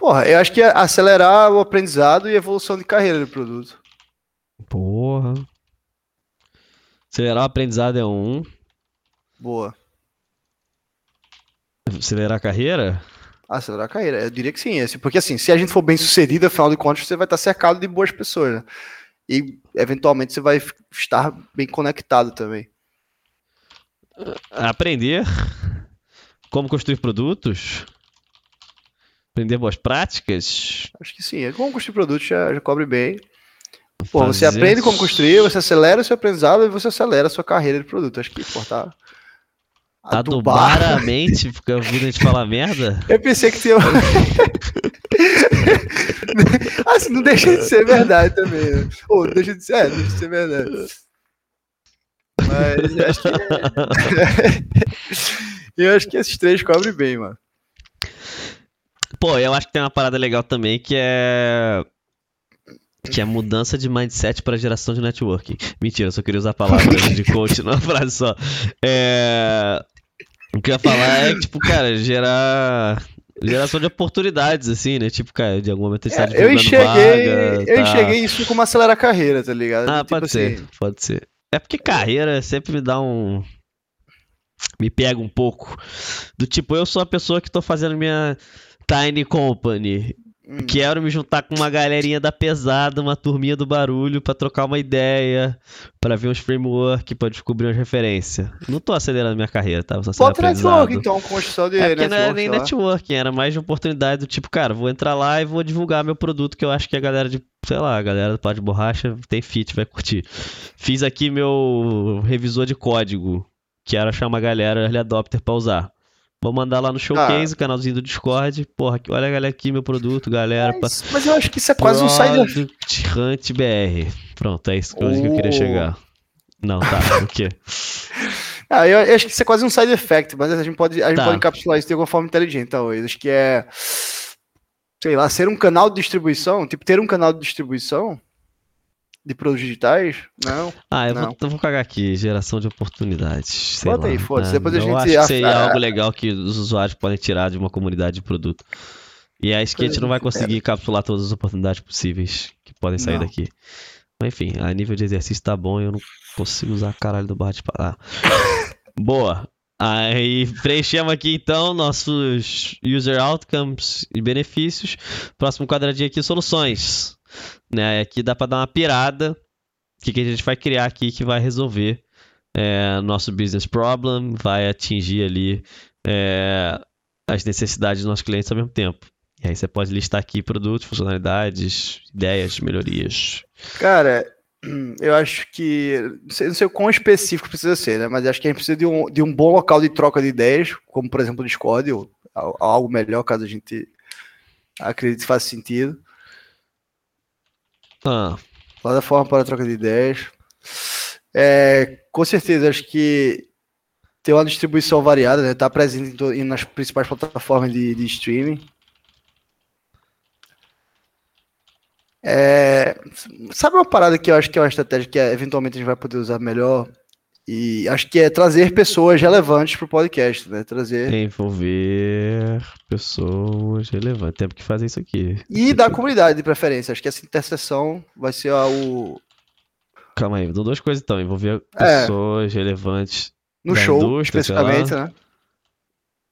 Porra, eu acho que é acelerar o aprendizado e evolução de carreira do produto. Porra. Acelerar o aprendizado é um. Boa. Acelerar a carreira? Acelerar a carreira. Eu diria que sim. Assim, porque assim, se a gente for bem sucedido, afinal de contas, você vai estar cercado de boas pessoas, né? E eventualmente você vai estar bem conectado também. Aprender como construir produtos. Aprender boas práticas. Acho que sim. É como construir produto já, já cobre bem. Pô, você aprende como construir, você acelera o seu aprendizado e você acelera a sua carreira de produto. Acho que, pô, tá. Adubar a mente, ficar ouvindo a gente falar merda. [laughs] Eu pensei que tinha. [laughs] assim, não deixa de ser verdade também. Né? Ou deixa de ser. É, deixa de ser verdade. Mas eu acho que. [laughs] eu acho que esses três cobrem bem, mano. Pô, eu acho que tem uma parada legal também que é. Que é mudança de mindset para geração de networking. Mentira, eu só queria usar a palavra de coach numa frase só. É... O que eu ia falar é, tipo, cara, gerar. Geração de oportunidades, assim, né? Tipo, cara, de algum momento você tá É, eu enxerguei, vaga, eu tá- enxerguei isso como acelerar a carreira, tá ligado? Ah, Tipo pode ser, assim, pode ser. É porque carreira sempre me dá um. Me pega um pouco. Do tipo, eu sou a pessoa que tô fazendo minha Tiny Company. hum, Quero me juntar com uma galerinha da pesada, uma turminha do barulho, pra trocar uma ideia, pra ver uns framework, pra descobrir umas referências. Não tô acelerando minha carreira, tá? Só Bota network, então, construção de É porque não era network, nem lá. networking, era mais de oportunidade do tipo, cara, vou entrar lá e vou divulgar meu produto que eu acho que a galera de, sei lá, a galera do Pá de Borracha tem fit, vai curtir. Fiz aqui meu revisor de código, que era achar uma galera early adopter pra usar. Vou mandar lá no showcase, canalzinho do Discord. Porra, olha galera aqui meu produto, galera. pra- Mas, mas eu acho que isso é quase um side Product Hunt BR. Pronto, é isso que eu que eu queria Oh. chegar. Não, tá, o quê? [laughs] Ah, eu eu acho que isso é quase um side effect, mas a gente pode, a gente Tá. pode encapsular isso de alguma forma inteligente, talvez. Acho que é, sei lá, ser um canal de distribuição, tipo, ter um canal de distribuição de produtos digitais, não. Ah, eu Não. vou, eu vou cagar aqui, geração de oportunidades. Bota aí, foda-se, depois a eu gente acho que seria ah, [laughs] algo legal que os usuários podem tirar de uma comunidade de produto. E que a gente não vai conseguir encapsular todas as oportunidades possíveis que podem sair Não. daqui. Mas enfim, a nível de exercício tá bom, eu não consigo usar caralho do barra de parar. Boa. Aí preenchemos aqui então nossos user outcomes e benefícios. Próximo quadradinho aqui, soluções. Né? Aqui dá para dar uma pirada. O que, que a gente vai criar aqui que vai resolver é, nosso business problem, vai atingir ali é, as necessidades dos nossos clientes ao mesmo tempo. E aí você pode listar aqui produtos, funcionalidades, ideias, melhorias. Cara, [clears throat] eu acho que. Não sei, não sei o quão específico precisa ser, né? Mas acho que a gente precisa de um, de um bom local de troca de ideias, como por exemplo o Discord, ou al- algo melhor, caso a gente acredite que faça sentido. Ah, Plataforma para troca de ideias. É, com certeza, acho que ter uma distribuição variada, né? Tá presente em- nas principais plataformas de, de streaming. É, sabe uma parada que eu acho que é uma estratégia que é, eventualmente a gente vai poder usar melhor? E acho que é trazer pessoas relevantes para o podcast, né? Trazer. envolver pessoas relevantes. Temos que fazer isso aqui. E da comunidade de preferência. Acho que essa interseção vai ser a- o. Calma aí, duas coisas então. Envolver É. pessoas relevantes No show, especificamente, né?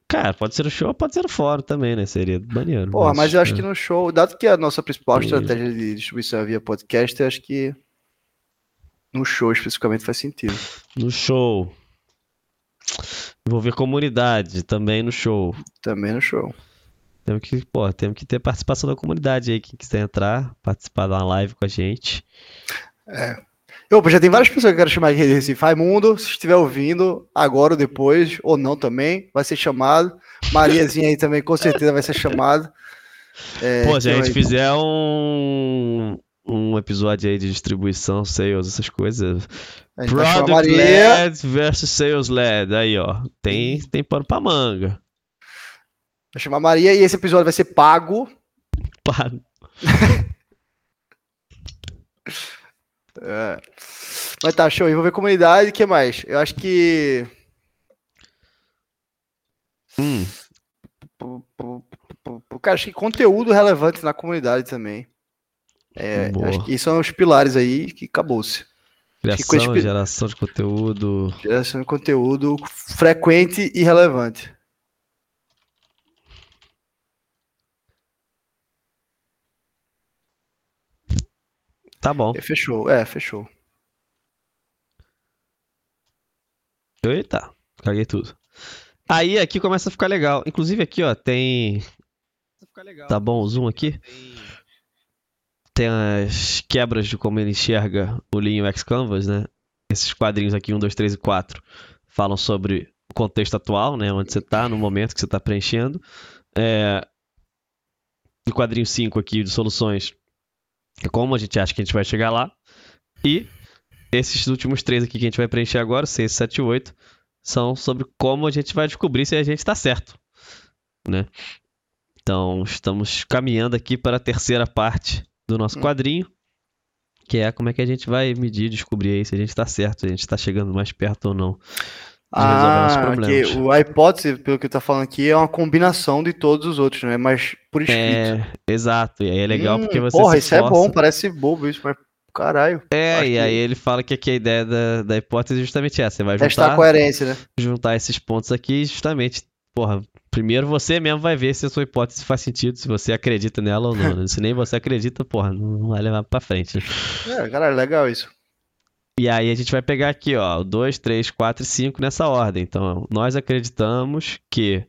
Cara, pode ser no show, pode ser no fórum também, né? Seria maneiro. Porra, mas eu acho que é. no show, dado que a nossa principal estratégia de distribuição é via podcast, eu acho que no show especificamente faz sentido. No show. Envolver comunidade também no show. Também no show. Temos que, pô, temos que ter participação da comunidade aí. Quem quiser entrar, participar da live com a gente. Opa, já tem várias pessoas que eu quero chamar aqui de Recife. Raimundo, se estiver ouvindo, agora ou depois, ou não também, vai ser chamado. Mariazinha aí também, com certeza vai ser chamada. [laughs] É, Pô, se a quem gente mais? fizer um, um episódio aí de distribuição, sales, essas coisas. Product Maria. led versus sales led. Aí, ó. Tem, tem pano pra manga. Vai chamar a Maria e esse episódio vai ser pago. Pá, [laughs] É. Mas tá, show. Envolver comunidade, o que mais? Eu acho que. Hum, Cara, acho que conteúdo relevante na comunidade também. É, acho que são os pilares aí que acabou-se. criação, geração de conteúdo. Geração de conteúdo frequente e relevante. Tá bom. É, fechou, é, fechou. Eita, caguei tudo. Aí aqui começa a ficar legal. Inclusive aqui, ó, tem. Tá bom o zoom aqui? Tem as quebras de como ele enxerga o Lean UX Canvas, né? Esses quadrinhos aqui, 1, 2, 3 e 4, falam sobre o contexto atual, né? Onde você tá, no momento que você tá preenchendo. É... O quadrinho 5 aqui de soluções, é como a gente acha que a gente vai chegar lá. E esses últimos três aqui que a gente vai preencher agora, 6, 7 e 8, são sobre como a gente vai descobrir se a gente está certo, né? Então, estamos caminhando aqui para a terceira parte do nosso Hum. quadrinho, que é como é que a gente vai medir, descobrir aí se a gente está certo, se a gente está chegando mais perto ou não Ah, que problemas. o, a hipótese, pelo que tá falando aqui, é uma combinação de todos os outros, né? Mas por escrito. É, exato. E aí é legal Hum, porque você Porra, isso é esforça. bom, parece bobo isso, mas caralho. É, e que- aí ele fala que aqui a ideia da, da hipótese é justamente essa. Você vai Testar a juntar, coerência, né? juntar esses pontos aqui e justamente, porra, primeiro você mesmo vai ver se a sua hipótese faz sentido, se você acredita nela ou não. né? Se nem você acredita, porra, não vai levar pra frente. né? É, caralho, legal isso. E aí a gente vai pegar aqui, ó, o 2, 3, 4 e 5 nessa ordem. Então, nós acreditamos que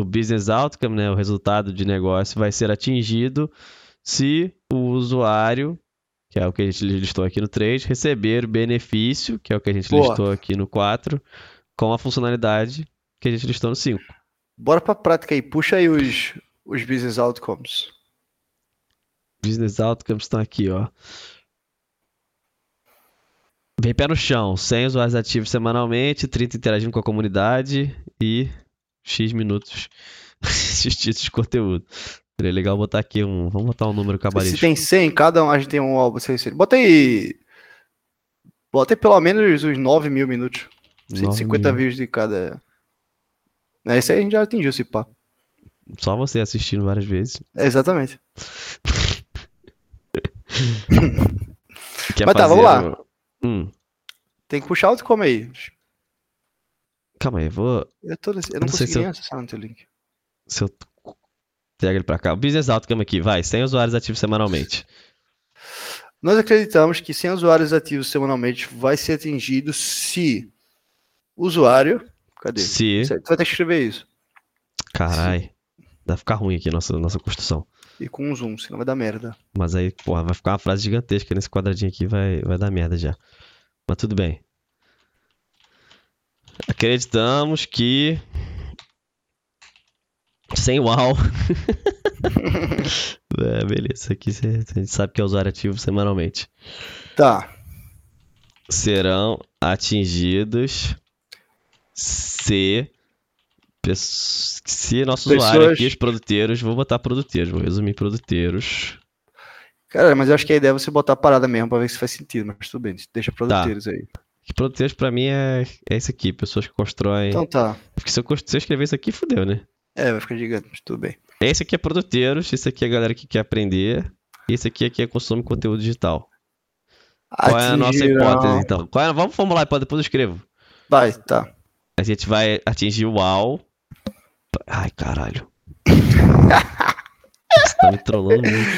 o business outcome, né, o resultado de negócio, vai ser atingido se o usuário, que é o que a gente listou aqui no 3, receber o benefício, que é o que a gente Boa. listou aqui no 4, com a funcionalidade que a gente listou no 5. Bora pra prática aí. Puxa aí os, os business outcomes. Business outcomes estão aqui, ó. Bem pé no chão, 100 usuários ativos semanalmente, 30 interagindo com a comunidade e X minutos [laughs] X títulos de conteúdo. Seria legal botar aqui um. Vamos botar um número Se cabalístico. tem 100, cada um a gente tem um álbum. se- se- Bota aí. Bota aí pelo menos uns 9 mil minutos. 150 mil. views de cada. É, Esse aí a gente já atingiu esse pá. Só você assistindo várias vezes. É, exatamente. [laughs] Mas tá, vamos lá. Hum, Tem que puxar outro como aí. calma aí, vou. Eu, tô nesse- eu não, Não consegui se eu- nem acessar no teu link. Se eu. Pega ele pra cá. O Business Outcome aqui, vai. 100 usuários ativos semanalmente. Nós acreditamos que 100 usuários ativos semanalmente vai ser atingido se o usuário. Cadê? Se. Você vai ter que escrever isso. Carai. Vai ficar ruim aqui nossa, nossa construção. E com um zoom, senão vai dar merda. Mas aí, porra, vai ficar uma frase gigantesca nesse quadradinho aqui, vai, vai dar merda já. Mas tudo bem. Acreditamos que. Sem uau. [laughs] é, beleza, aqui cê- a gente sabe que é usuário ativo semanalmente. Tá. Serão atingidos se. Se nosso usuário Pessoas- aqui, os produteiros, vou botar produteiros, vou resumir produteiros. Cara, mas eu acho que a ideia é você botar a parada mesmo pra ver se faz sentido. Mas tudo bem, deixa produteiros aí. Que produteiros pra mim é, é isso aqui, pessoas que constroem. Então tá. Porque se eu, se eu escrever isso aqui, fudeu, né? É, vai ficar gigante, mas tudo bem. Esse aqui é produteiros, esse aqui é a galera que quer aprender, e esse aqui, aqui é consome conteúdo digital. Qual é a nossa Atingirão- hipótese, então? Qual é- vamos formular a hipótese, depois eu escrevo. Vai, tá. A gente vai atingir o UAU Ai, caralho. Você tá me trollando muito.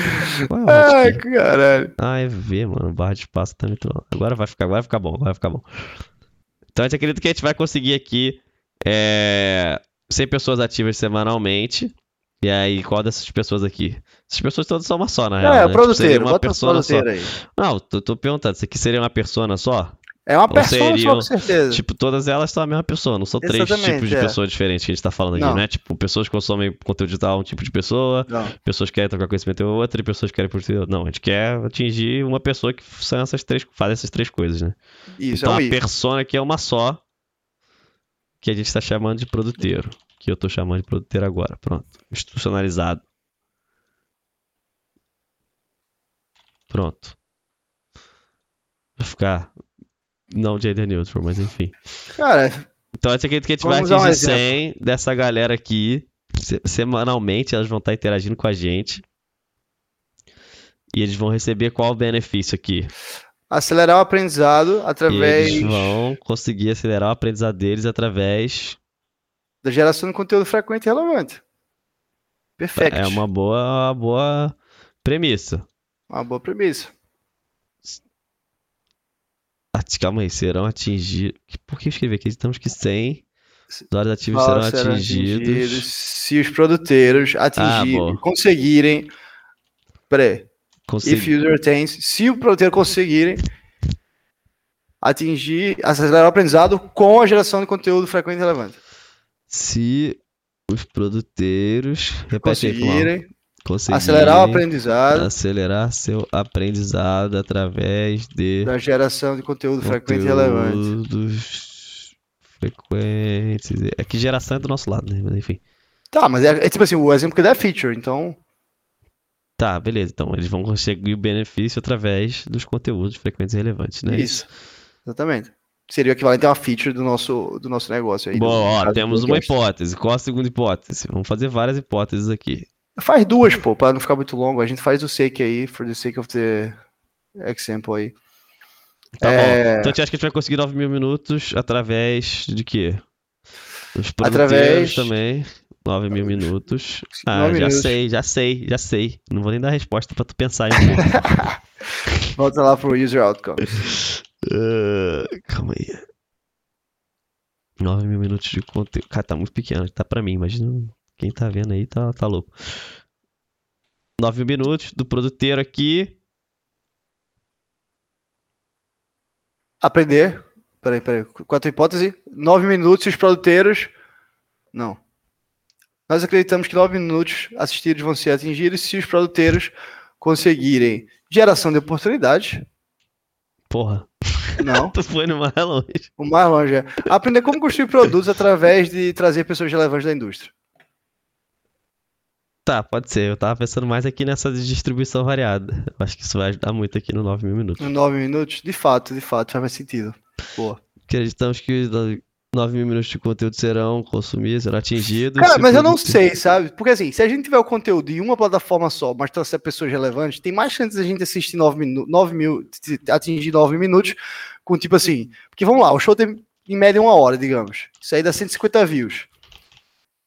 É Ai, hotkey? caralho. Ah, é V, mano. Barra de espaço tá me trollando. Agora vai ficar, vai ficar bom, vai ficar bom. Então a gente acredita que a gente vai conseguir aqui é, 100 pessoas ativas semanalmente. E aí, qual dessas pessoas aqui? Essas pessoas todas são uma só, na real. É, né? Tipo, produteiro, seria uma bota persona só. aí. Não, tô, tô perguntando, isso aqui seria uma persona só? É uma Ou persona seriam, com certeza. Tipo, todas elas são a mesma pessoa, não são três tipos de é. pessoas diferentes que a gente tá falando aqui, Não. né? Tipo, pessoas que consomem conteúdo digital, um tipo de pessoa, Não. pessoas que querem trocar conhecimento é outra, e pessoas que querem produzir. Não, a gente quer atingir uma pessoa que são essas três, faz essas três coisas, né? Isso, então é um a isso. persona aqui é uma só, que a gente tá chamando de produteiro. Que eu tô chamando de produteiro agora. Pronto. Institucionalizado. Pronto. Vai ficar. Não gender neutral, mas enfim. Cara, Então, esse aqui que a gente vai dar um atingir 100 dessa galera aqui. se- Semanalmente, elas vão estar interagindo com a gente. E eles vão receber qual o benefício aqui? acelerar o aprendizado através Eles vão conseguir acelerar o aprendizado deles através. da geração de conteúdo frequente e relevante. Perfeito. É uma boa, uma boa premissa. Uma boa premissa. Calma aí, serão atingidos. Por que eu escrevi aqui? Estamos que 100 usuários ativos serão serão atingidos. se os produteiros atingirem, Ah, conseguirem. Peraí. Consegui- If user attains, se o produteiro conseguirem atingir, acelerar o aprendizado com a geração de conteúdo frequente e relevante. Se os produteiros. Repete aí, Conseguirem acelerar o aprendizado acelerar seu aprendizado através de da geração de conteúdo frequente e relevante. frequentes. É que geração é do nosso lado, né? Mas enfim. Tá, mas é, é tipo assim, o exemplo que dá é feature, então. Tá, beleza. Então eles vão conseguir o benefício através dos conteúdos frequentes e relevantes, né? Isso. Exatamente. Seria o equivalente a uma feature do nosso, do nosso negócio aí. Bom, ó, temos uma hipótese. Qual a segunda hipótese? Vamos fazer várias hipóteses aqui. Faz duas, pô, pra não ficar muito longo. A gente faz o sake aí, for the sake of the example aí. Tá É. bom. Então a gente acha que a gente vai conseguir 9 mil minutos através de quê? Os Através- também. 9 mil minutos. Ah, já minutos. sei, já sei, já sei. Não vou nem dar resposta pra tu pensar pouco. [laughs] Volta lá pro user outcomes. [laughs] Ah, calma aí. 9 mil minutos de conteúdo. Cara, tá muito pequeno. Tá pra mim, imagina. Quem tá vendo aí tá, tá louco. 9 mil minutos do produteiro aqui. Aprender. Peraí, peraí. Tua hipótese? Nove minutos e os produteiros. Não. Nós acreditamos que nove minutos assistidos vão ser atingidos se os produteiros conseguirem geração de oportunidades. Porra, Não. [laughs] tu foi no mais longe. O mais longe é aprender como construir produtos através de trazer pessoas relevantes da indústria. Tá, pode ser. Eu tava pensando mais aqui nessa distribuição variada. Eu acho que isso vai ajudar muito aqui no 9 mil minutos. Em nove minutos, de fato, de fato, faz mais sentido. Boa. Acreditamos que 9 mil minutos de conteúdo serão consumidos, serão atingidos. Cara, mas eu não sei, sabe? Porque assim, se a gente tiver o conteúdo em uma plataforma só, mas trouxer pessoas relevantes, tem mais chance de a gente assistir 9 minu 9 mil, atingir 9 minutos com tipo assim. Porque vamos lá, o show tem em média uma hora, digamos. Isso aí dá 150 views.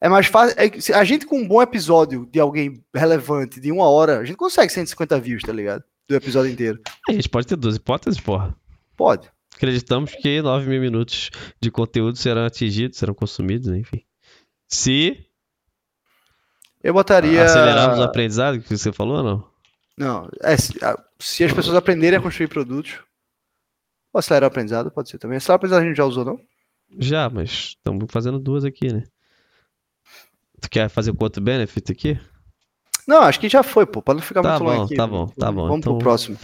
É mais fácil. é a gente com um bom episódio de alguém relevante de uma hora, a gente consegue 150 views, tá ligado? Do episódio inteiro. A gente pode ter duas hipóteses, porra. Pode. Acreditamos que 9 mil minutos de conteúdo serão atingidos, serão consumidos, enfim. Se Eu botaria. acelerarmos o aprendizado, que você falou ou não? Não, é, se, se as pessoas aprenderem a construir produtos. Ou acelerar o aprendizado, pode ser também. Acelerar o aprendizado a gente já usou, não? Já, mas estamos fazendo duas aqui, né? Tu quer fazer com outro benefit aqui? Não, acho que já foi, pô. Pra não ficar Tá muito longo bom, aqui. tá bom, tá bom. Vamos Então- pro próximo.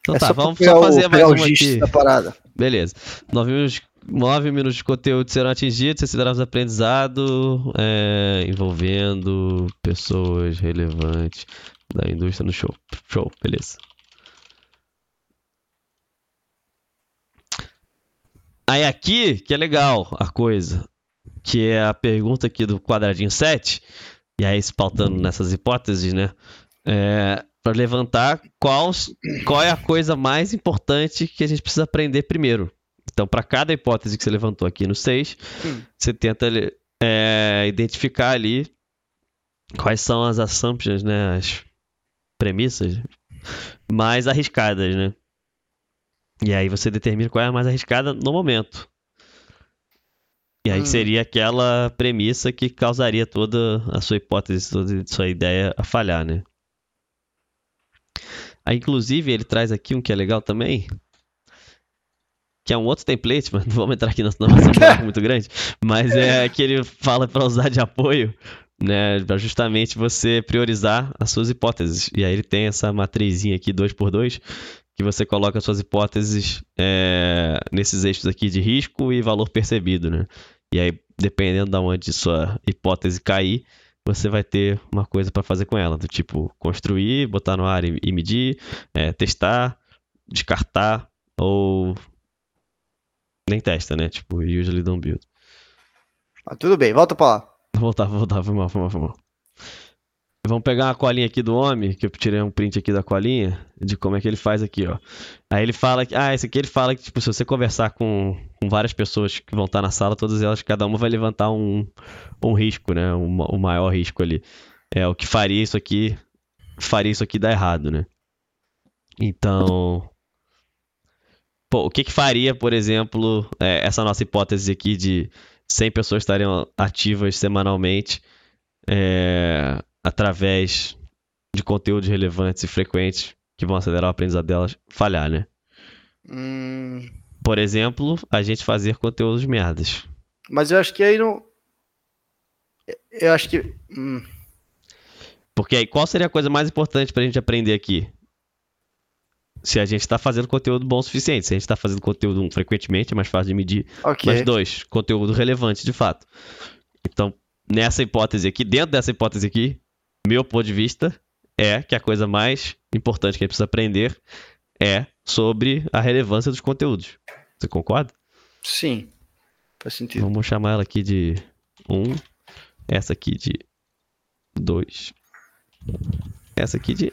Então é tá, só vamos só o- fazer mais o uma gist aqui. da parada. Beleza. 9 minutos, 9 minutos de conteúdo serão atingidos, considerados aprendizado é, envolvendo pessoas relevantes da indústria no show. Show, beleza. Aí aqui que é legal a coisa, que é a pergunta aqui do quadradinho 7, e aí se pautando nessas hipóteses, né? É, para levantar qual, qual é a coisa mais importante que a gente precisa aprender primeiro. Então, para cada hipótese que você levantou aqui no 6, Hum. você tenta é identificar ali quais são as assumptions, né, as premissas mais arriscadas, né? E aí você determina qual é a mais arriscada no momento. E aí Hum. seria aquela premissa que causaria toda a sua hipótese, toda a sua ideia a falhar, né? Aí, inclusive, ele traz aqui um que é legal também, que é um outro template, [laughs] mas não vamos entrar aqui, um [laughs] buraco muito grande. Mas é que ele fala para usar de apoio, né? Para justamente você priorizar as suas hipóteses. E aí ele tem essa matrizinha aqui, 2x2, que você coloca as suas hipóteses é, nesses eixos aqui de risco e valor percebido, né? E aí, dependendo de onde sua hipótese cair, você vai ter uma coisa para fazer com ela, do tipo construir, botar no ar e, e medir, é, testar, descartar ou nem testa, né? Tipo, usually don't build. Ah, tudo bem, volta pra lá. Vou voltar, vou voltar, foi mal, foi mal, foi mal. Vamos pegar uma colinha aqui do homem, que eu tirei um print aqui da colinha, de como é que ele faz aqui, ó. Aí ele fala que, ah, esse aqui ele fala que, tipo, se você conversar com, com várias pessoas que vão estar na sala, todas elas, cada uma vai levantar um, um risco, né? Um, o maior risco ali. É o que faria isso aqui, faria isso aqui dar errado, né? Então, pô, o que que faria, por exemplo, é, essa nossa hipótese aqui de 100 pessoas estariam ativas semanalmente é, através de conteúdos relevantes e frequentes que vão acelerar o aprendizado delas falhar, né? Hum, Por exemplo, a gente fazer conteúdos merdas. mas eu acho que aí não. Eu acho que. hum, Porque aí, qual seria a coisa mais importante pra gente aprender aqui? Se a gente está fazendo conteúdo bom o suficiente. Se a gente está fazendo conteúdo um, frequentemente, é mais fácil de medir. ok. Mas dois, conteúdo relevante de fato. Então, nessa hipótese aqui, dentro dessa hipótese aqui, meu ponto de vista é que a coisa mais importante que a gente precisa aprender é sobre a relevância dos conteúdos. Você concorda? Sim. Faz sentido. Vamos chamar ela aqui de 1, um, essa aqui de 2, essa aqui de.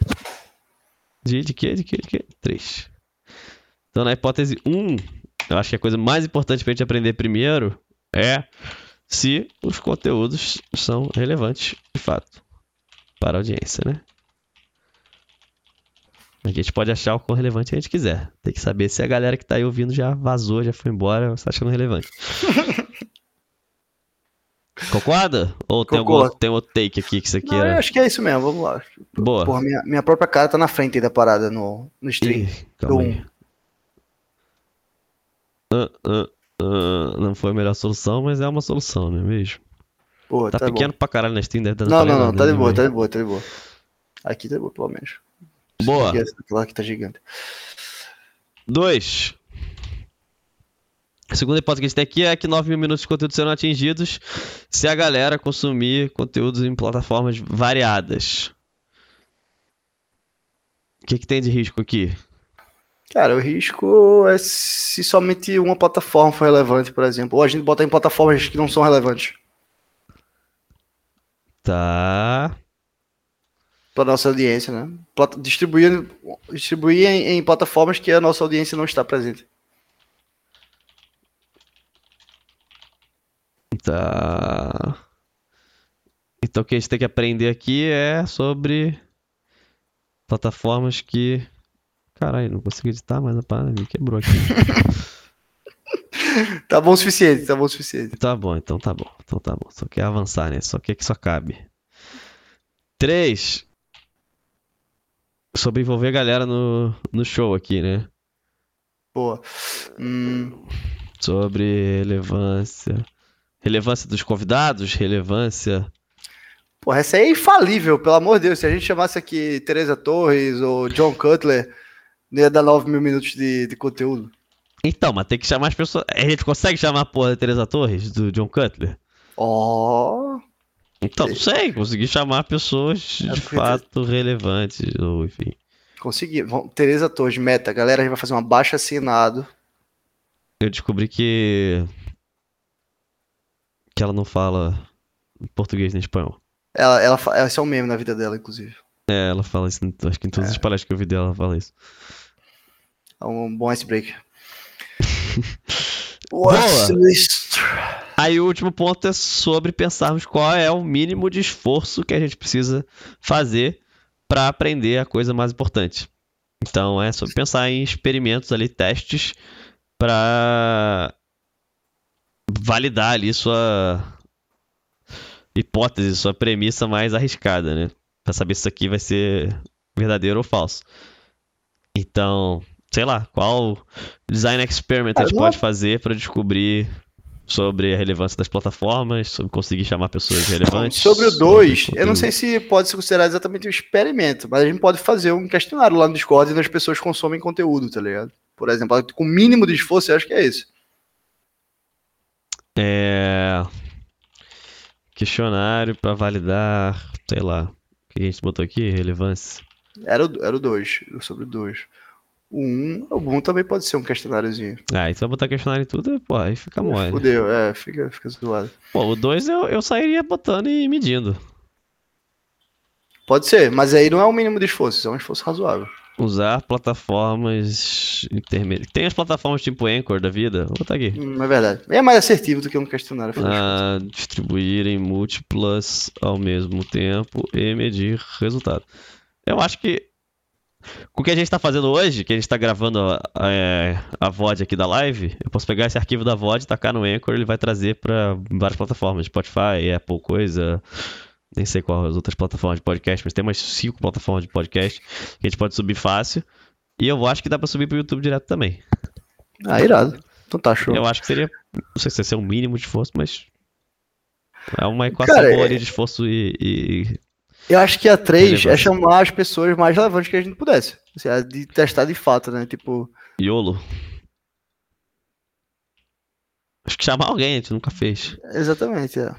De, de quê? De quê? De quê? 3. Então, na hipótese 1, um, eu acho que a coisa mais importante pra gente aprender primeiro é se os conteúdos são relevantes de fato para a audiência, né? A gente pode achar o quão relevante a gente quiser. Tem que saber se a galera que tá aí ouvindo já vazou, já foi embora, ou está achando relevante. [laughs] Concorda? Ou tem, algum, tem outro take aqui que você Não, queira? eu acho que é isso mesmo, vamos lá. Boa. Porra, minha, minha própria cara tá na frente aí da parada no, no stream. Ih, calma aí. Ah, ah, ah, não foi a melhor solução, mas é uma solução, não é mesmo? Porra, Tá, tá, pequeno bom. pra caralho na Steam, deve estar Não, não, não, tá de boa, tá de boa, tá de boa. Aqui tá de boa, pelo menos. Boa. Aquela aqui tá gigante. Dois. A segunda hipótese que a gente tem aqui é que 9 mil minutos de conteúdo serão atingidos se a galera consumir conteúdos em plataformas variadas. O que, que tem de risco aqui? Cara, o risco é se somente uma plataforma for relevante, por exemplo. Ou a gente botar em plataformas que não são relevantes Tá. Para nossa audiência, né? Distribuir, distribuir em, em plataformas que a nossa audiência não está presente. Tá. Então o que a gente tem que aprender aqui é sobre plataformas que. Caralho, não consegui editar, mas a parada me quebrou aqui. [laughs] Tá bom o suficiente, tá bom o suficiente. Tá bom, então tá bom. Então tá bom. Só quer avançar, né? Só quer que só cabe. 3. Sobre envolver a galera no, no show aqui, né? Boa. Hum, Sobre relevância. Relevância dos convidados, relevância. porra, essa aí é infalível, pelo amor de Deus. Se a gente chamasse aqui Teresa Torres ou John Cutler, não ia dar 9 mil minutos de, de conteúdo. Então, mas tem que chamar as pessoas. A gente consegue chamar a porra da Teresa Torres, do John Cutler? Ó, Então, não sei, consegui chamar pessoas de É fato relevantes, ou enfim. consegui. Teresa Torres, meta. Galera, a gente vai fazer uma baixa assinado. Eu descobri que. que ela não fala português nem espanhol. Ela, ela, fa- esse é um meme na vida dela, inclusive. É, ela fala isso, acho que em todas as palestras que eu vi dela, ela fala isso. É um bom icebreaker. [laughs] What's? Aí o último ponto é sobre pensarmos qual é o mínimo de esforço que a gente precisa fazer para aprender a coisa mais importante. Então é sobre pensar em experimentos ali, testes para validar ali sua hipótese, sua premissa mais arriscada, né? Para saber se isso aqui vai ser verdadeiro ou falso. Então, sei lá, qual design experiment a gente pode fazer para descobrir sobre a relevância das plataformas, sobre conseguir chamar pessoas relevantes. Sobre o 2, eu não sei se pode ser considerado exatamente um experimento, mas a gente pode fazer um questionário lá no Discord e as pessoas consomem conteúdo, tá ligado? Por exemplo, com o mínimo de esforço, eu acho que é esse. É. Questionário para validar, sei lá. O que a gente botou aqui? Relevância. Era o, era o 2, sobre o 2. O 1, um, o 1 também pode ser um questionáriozinho. Ah, e eu botar questionário em tudo, pô, aí fica mole. Fudeu, é, fica, fica zoado. Pô, o 2 eu, eu sairia botando e medindo. Pode ser, mas aí não é o mínimo de esforço, é um esforço razoável. Usar plataformas intermediárias. Tem as plataformas tipo Anchor da vida? Vou botar aqui. Hum, é verdade. É mais assertivo do que um questionário. Ah, distribuírem múltiplas ao mesmo tempo e medir resultado. Eu acho que com o que a gente está fazendo hoje, que a gente está gravando a, a, a, VOD aqui da live, eu posso pegar esse arquivo da VOD, tacar no Anchor, ele vai trazer para várias plataformas, Spotify, Apple, coisa, nem sei qual as outras plataformas de podcast, mas tem umas cinco plataformas de podcast que a gente pode subir fácil. E eu acho que dá para subir pro YouTube direto também. Ah, irado. Então tá show. Eu acho que seria, não sei se ia ser um mínimo de esforço, mas é uma equação Cara, boa é... de esforço e, e eu acho que a 3 é chamar as pessoas mais relevantes que a gente pudesse. Assim, é de testar de fato, né? Tipo. Iolo. Acho que chamar alguém, a gente nunca fez. Exatamente, é.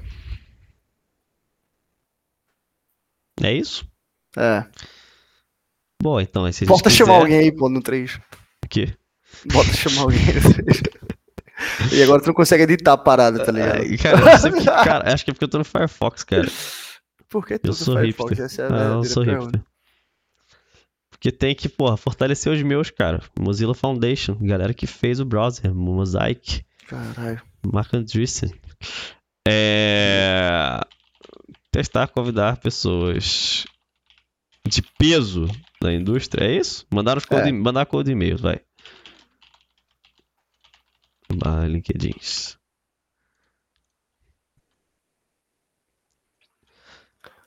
É isso? É. Bom, então, se Bota quiser... chamar alguém aí, pô, no 3. O quê? Bota chamar alguém no 3. [laughs] e agora tu não consegue editar a parada, tá ligado? Cara, que, cara, acho que é porque eu tô no Firefox, cara. Por que eu sou Firefox? hipster. Essa é ah, eu sou hipster. Porque tem que, porra, fortalecer os meus, cara. Mozilla Foundation, galera que fez o browser, Mosaic. Caralho. Mark Andreessen. É... Testar, convidar pessoas de peso da indústria, é isso? Mandar, os code, é. mandar code e-mail, vai. Barra LinkedIn.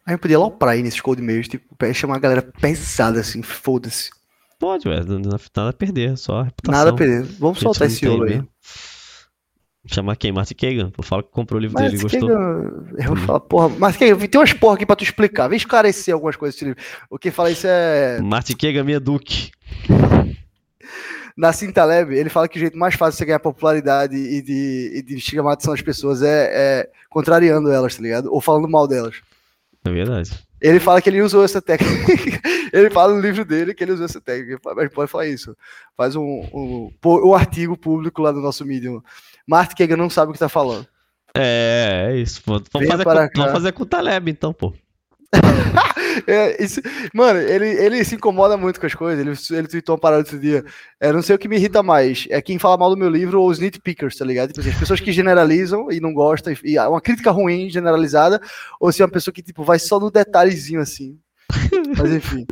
A gente podia aloprar aí nesses cold mails, tipo, chamar a galera pesada, assim, foda-se. Pode, ué, nada a perder, só a reputação. Nada a perder. Vamos soltar esse ouro aí. Chamar quem? Martin Kagan? Fala que comprou o livro dele e gostou. Eu vou falar, porra, Martin Kagan, tem umas porra aqui pra tu explicar. Vem esclarecer algumas coisas desse livro. O que fala isso é. Martin Kagan, minha Duque. Na Cintaleb, ele fala que o jeito mais fácil de você ganhar popularidade e de, e de das pessoas é, é contrariando elas, tá ligado? Ou falando mal delas. É verdade. Ele fala que ele usou essa técnica. [laughs] ele fala no livro dele que ele usou essa técnica. Mas pode falar isso. Faz um, um, um artigo público lá no nosso Medium. Martin Kagan não sabe o que tá falando. É, é isso. Vamos fazer, com, vamos fazer com o Taleb, então, pô. [laughs] é, isso, mano, ele, ele se incomoda muito com as coisas. Ele, ele tweetou uma parada outro dia. É, não sei o que me irrita mais. É quem fala mal do meu livro ou os nitpickers, tá ligado? Tipo assim, as pessoas que generalizam e não gostam, e, e uma crítica ruim generalizada, ou se é uma pessoa que tipo, vai só no detalhezinho assim. Mas enfim,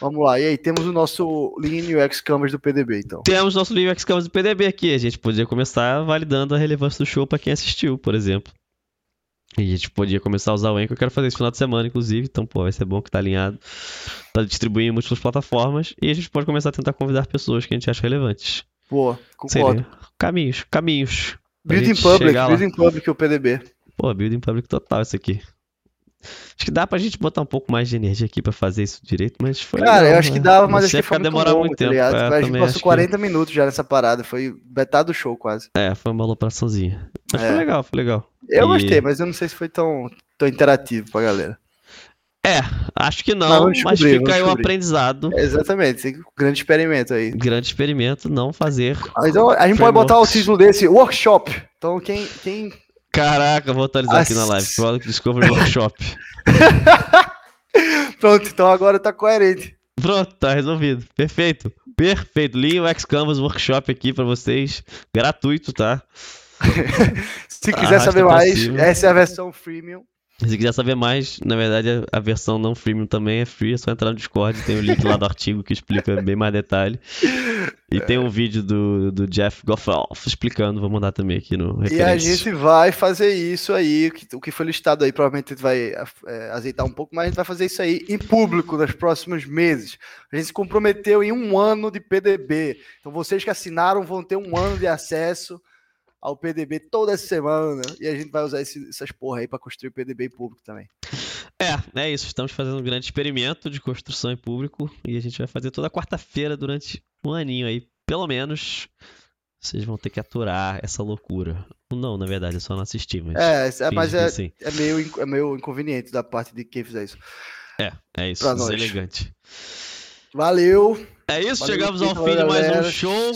vamos lá. E aí, temos o nosso Lean UX Canvas do PDB, então. Temos o nosso Lean UX Canvas do PDB aqui. A gente poderia começar validando a relevância do show para quem assistiu, por exemplo. E a gente podia começar a usar o Anchor. Eu quero fazer esse final de semana, inclusive. Então, pô, vai ser bom que tá alinhado. Tá distribuindo em múltiplas plataformas. E a gente pode começar a tentar convidar pessoas que a gente acha relevantes. Boa, concordo. Seria caminhos, caminhos. Building Public, Building Public, o PDB. Pô, Building Public total isso aqui. Acho que dá pra gente botar um pouco mais de energia aqui pra fazer isso direito, mas foi. Cara, legal, eu acho né? que dava, mas acho que foi demorar muito, muito tá tempo. Tá é, a gente passou 40 que... minutos já nessa parada, foi metade do show quase. É, foi uma alopraçãozinha. Mas é. foi legal, foi legal. Eu e... gostei, mas eu não sei se foi tão, tão interativo pra galera. É, acho que não, mas, mas fica aí o aprendizado. É, exatamente, grande experimento aí. Grande experimento, não fazer. Então a gente pode botar o título desse workshop. Então quem, quem Caraca, vou atualizar As... aqui na live. Product Discovery Workshop. [laughs] Pronto, então agora tá coerente. Pronto, tá resolvido. Perfeito. Perfeito. Lean UX Canvas Workshop aqui para vocês. Gratuito, tá? [laughs] Se quiser Arrasta saber mais, essa é a versão freemium. Se quiser saber mais, na verdade a- versão não freemium também é free, é só entrar no Discord, tem o link lá do [laughs] artigo que explica bem mais detalhe. E tem um vídeo do, do Jeff Goffalf explicando, vou mandar também aqui no E a gente vai fazer isso aí, o que, foi listado aí, provavelmente vai é, azeitar um pouco, mas a gente vai fazer isso aí em público nos próximos meses. A gente se comprometeu em um ano de PDB. Então vocês que assinaram vão ter um ano de acesso ao PDB toda semana. E a gente vai usar esse- essas porra aí para construir o PDB em público também. É, é isso. Estamos fazendo um grande experimento de construção em público e a gente vai fazer toda quarta-feira durante um aninho aí, pelo menos. Vocês vão ter que aturar essa loucura. Não, na verdade, é só não assistir, mas. É, é, mas é, sim. é, meio, é meio inconveniente da parte de quem fizer isso. É, é isso. pra nós. Deselegante. Valeu! É isso, Valeu, chegamos ao fim de mais um show.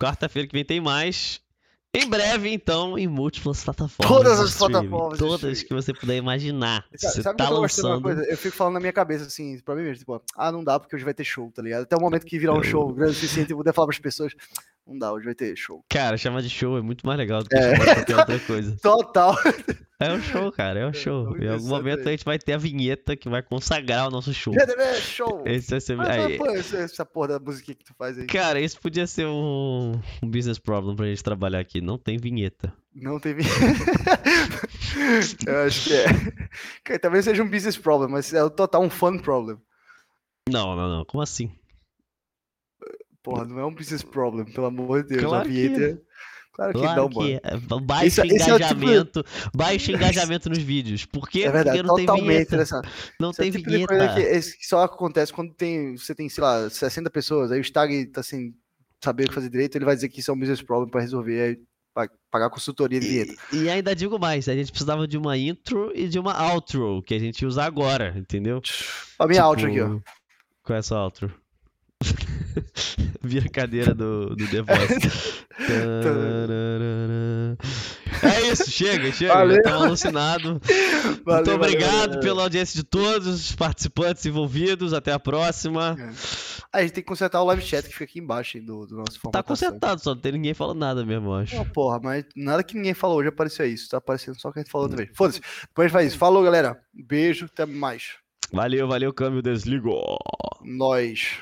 Quarta-feira que vem tem mais. Em breve, então, em múltiplas plataformas. Todas as plataformas Todas que você puder imaginar. Sabe, Você tá que eu tô gostando de uma lançando. coisa? Eu fico falando na minha cabeça assim, pra mim mesmo, tipo, ah, não dá porque hoje vai ter show, tá ligado? Até o momento que virar um show grande o suficiente e eu poder falar pras pessoas, não dá, hoje vai ter show. Cara, chamar de show é muito mais legal do que É. chamar de qualquer outra coisa. [laughs] Total. É um show, cara, é um show. vamos Em algum momento também. a gente vai ter a vinheta que vai consagrar o nosso show. PDB, show! Esse vai ser. Mas, aí, pô, essa, porra da musiquinha que tu faz aí. Cara, esse podia ser um, um business problem pra gente trabalhar aqui. Não tem vinheta. Não teve. [laughs] eu acho que é. Cara, talvez seja um business problem, mas é o total um fun problem. Não, não, não. Como assim? Porra, não é um business problem, pelo amor de Deus. Claro a que vinheta. Claro que Claro não, que mano. é. Baixa Isso- esse é o tipo- engajamento. Baixa [laughs] engajamento nos vídeos. Por quê? É verdade, Porque não tem totalmente vinheta. Não é tem o tipo vinheta. coisa que, esse que só acontece quando tem, você tem, sei lá, 60 pessoas, aí o Stag tá sem saber o que fazer direito, ele vai dizer que isso é um business problem pra resolver, aí pa- pagar consultoria de vinheta. E, e ainda digo mais, a gente precisava de uma intro e de uma outro, que a gente usa agora, entendeu? A minha Tipo, outro aqui, ó. Qual é essa outro? [laughs] [laughs] Vira a cadeira do, do The Voice. [laughs] É isso, chega, chega. Valeu. Já estamos alucinados. Muito obrigado valeu, pela audiência de todos os participantes envolvidos. Até a próxima. Ah, a gente tem que consertar o live chat que fica aqui embaixo do, do nosso Tá formatação. consertado, só não tem ninguém falando nada mesmo, eu acho. Não, porra, mas nada que ninguém falou hoje apareceu isso. Tá aparecendo só o que a gente falou outra vez. Foda-se. Depois a gente faz isso. Falou, galera. Beijo, até mais. Valeu, valeu, câmbio, desligo. Nós.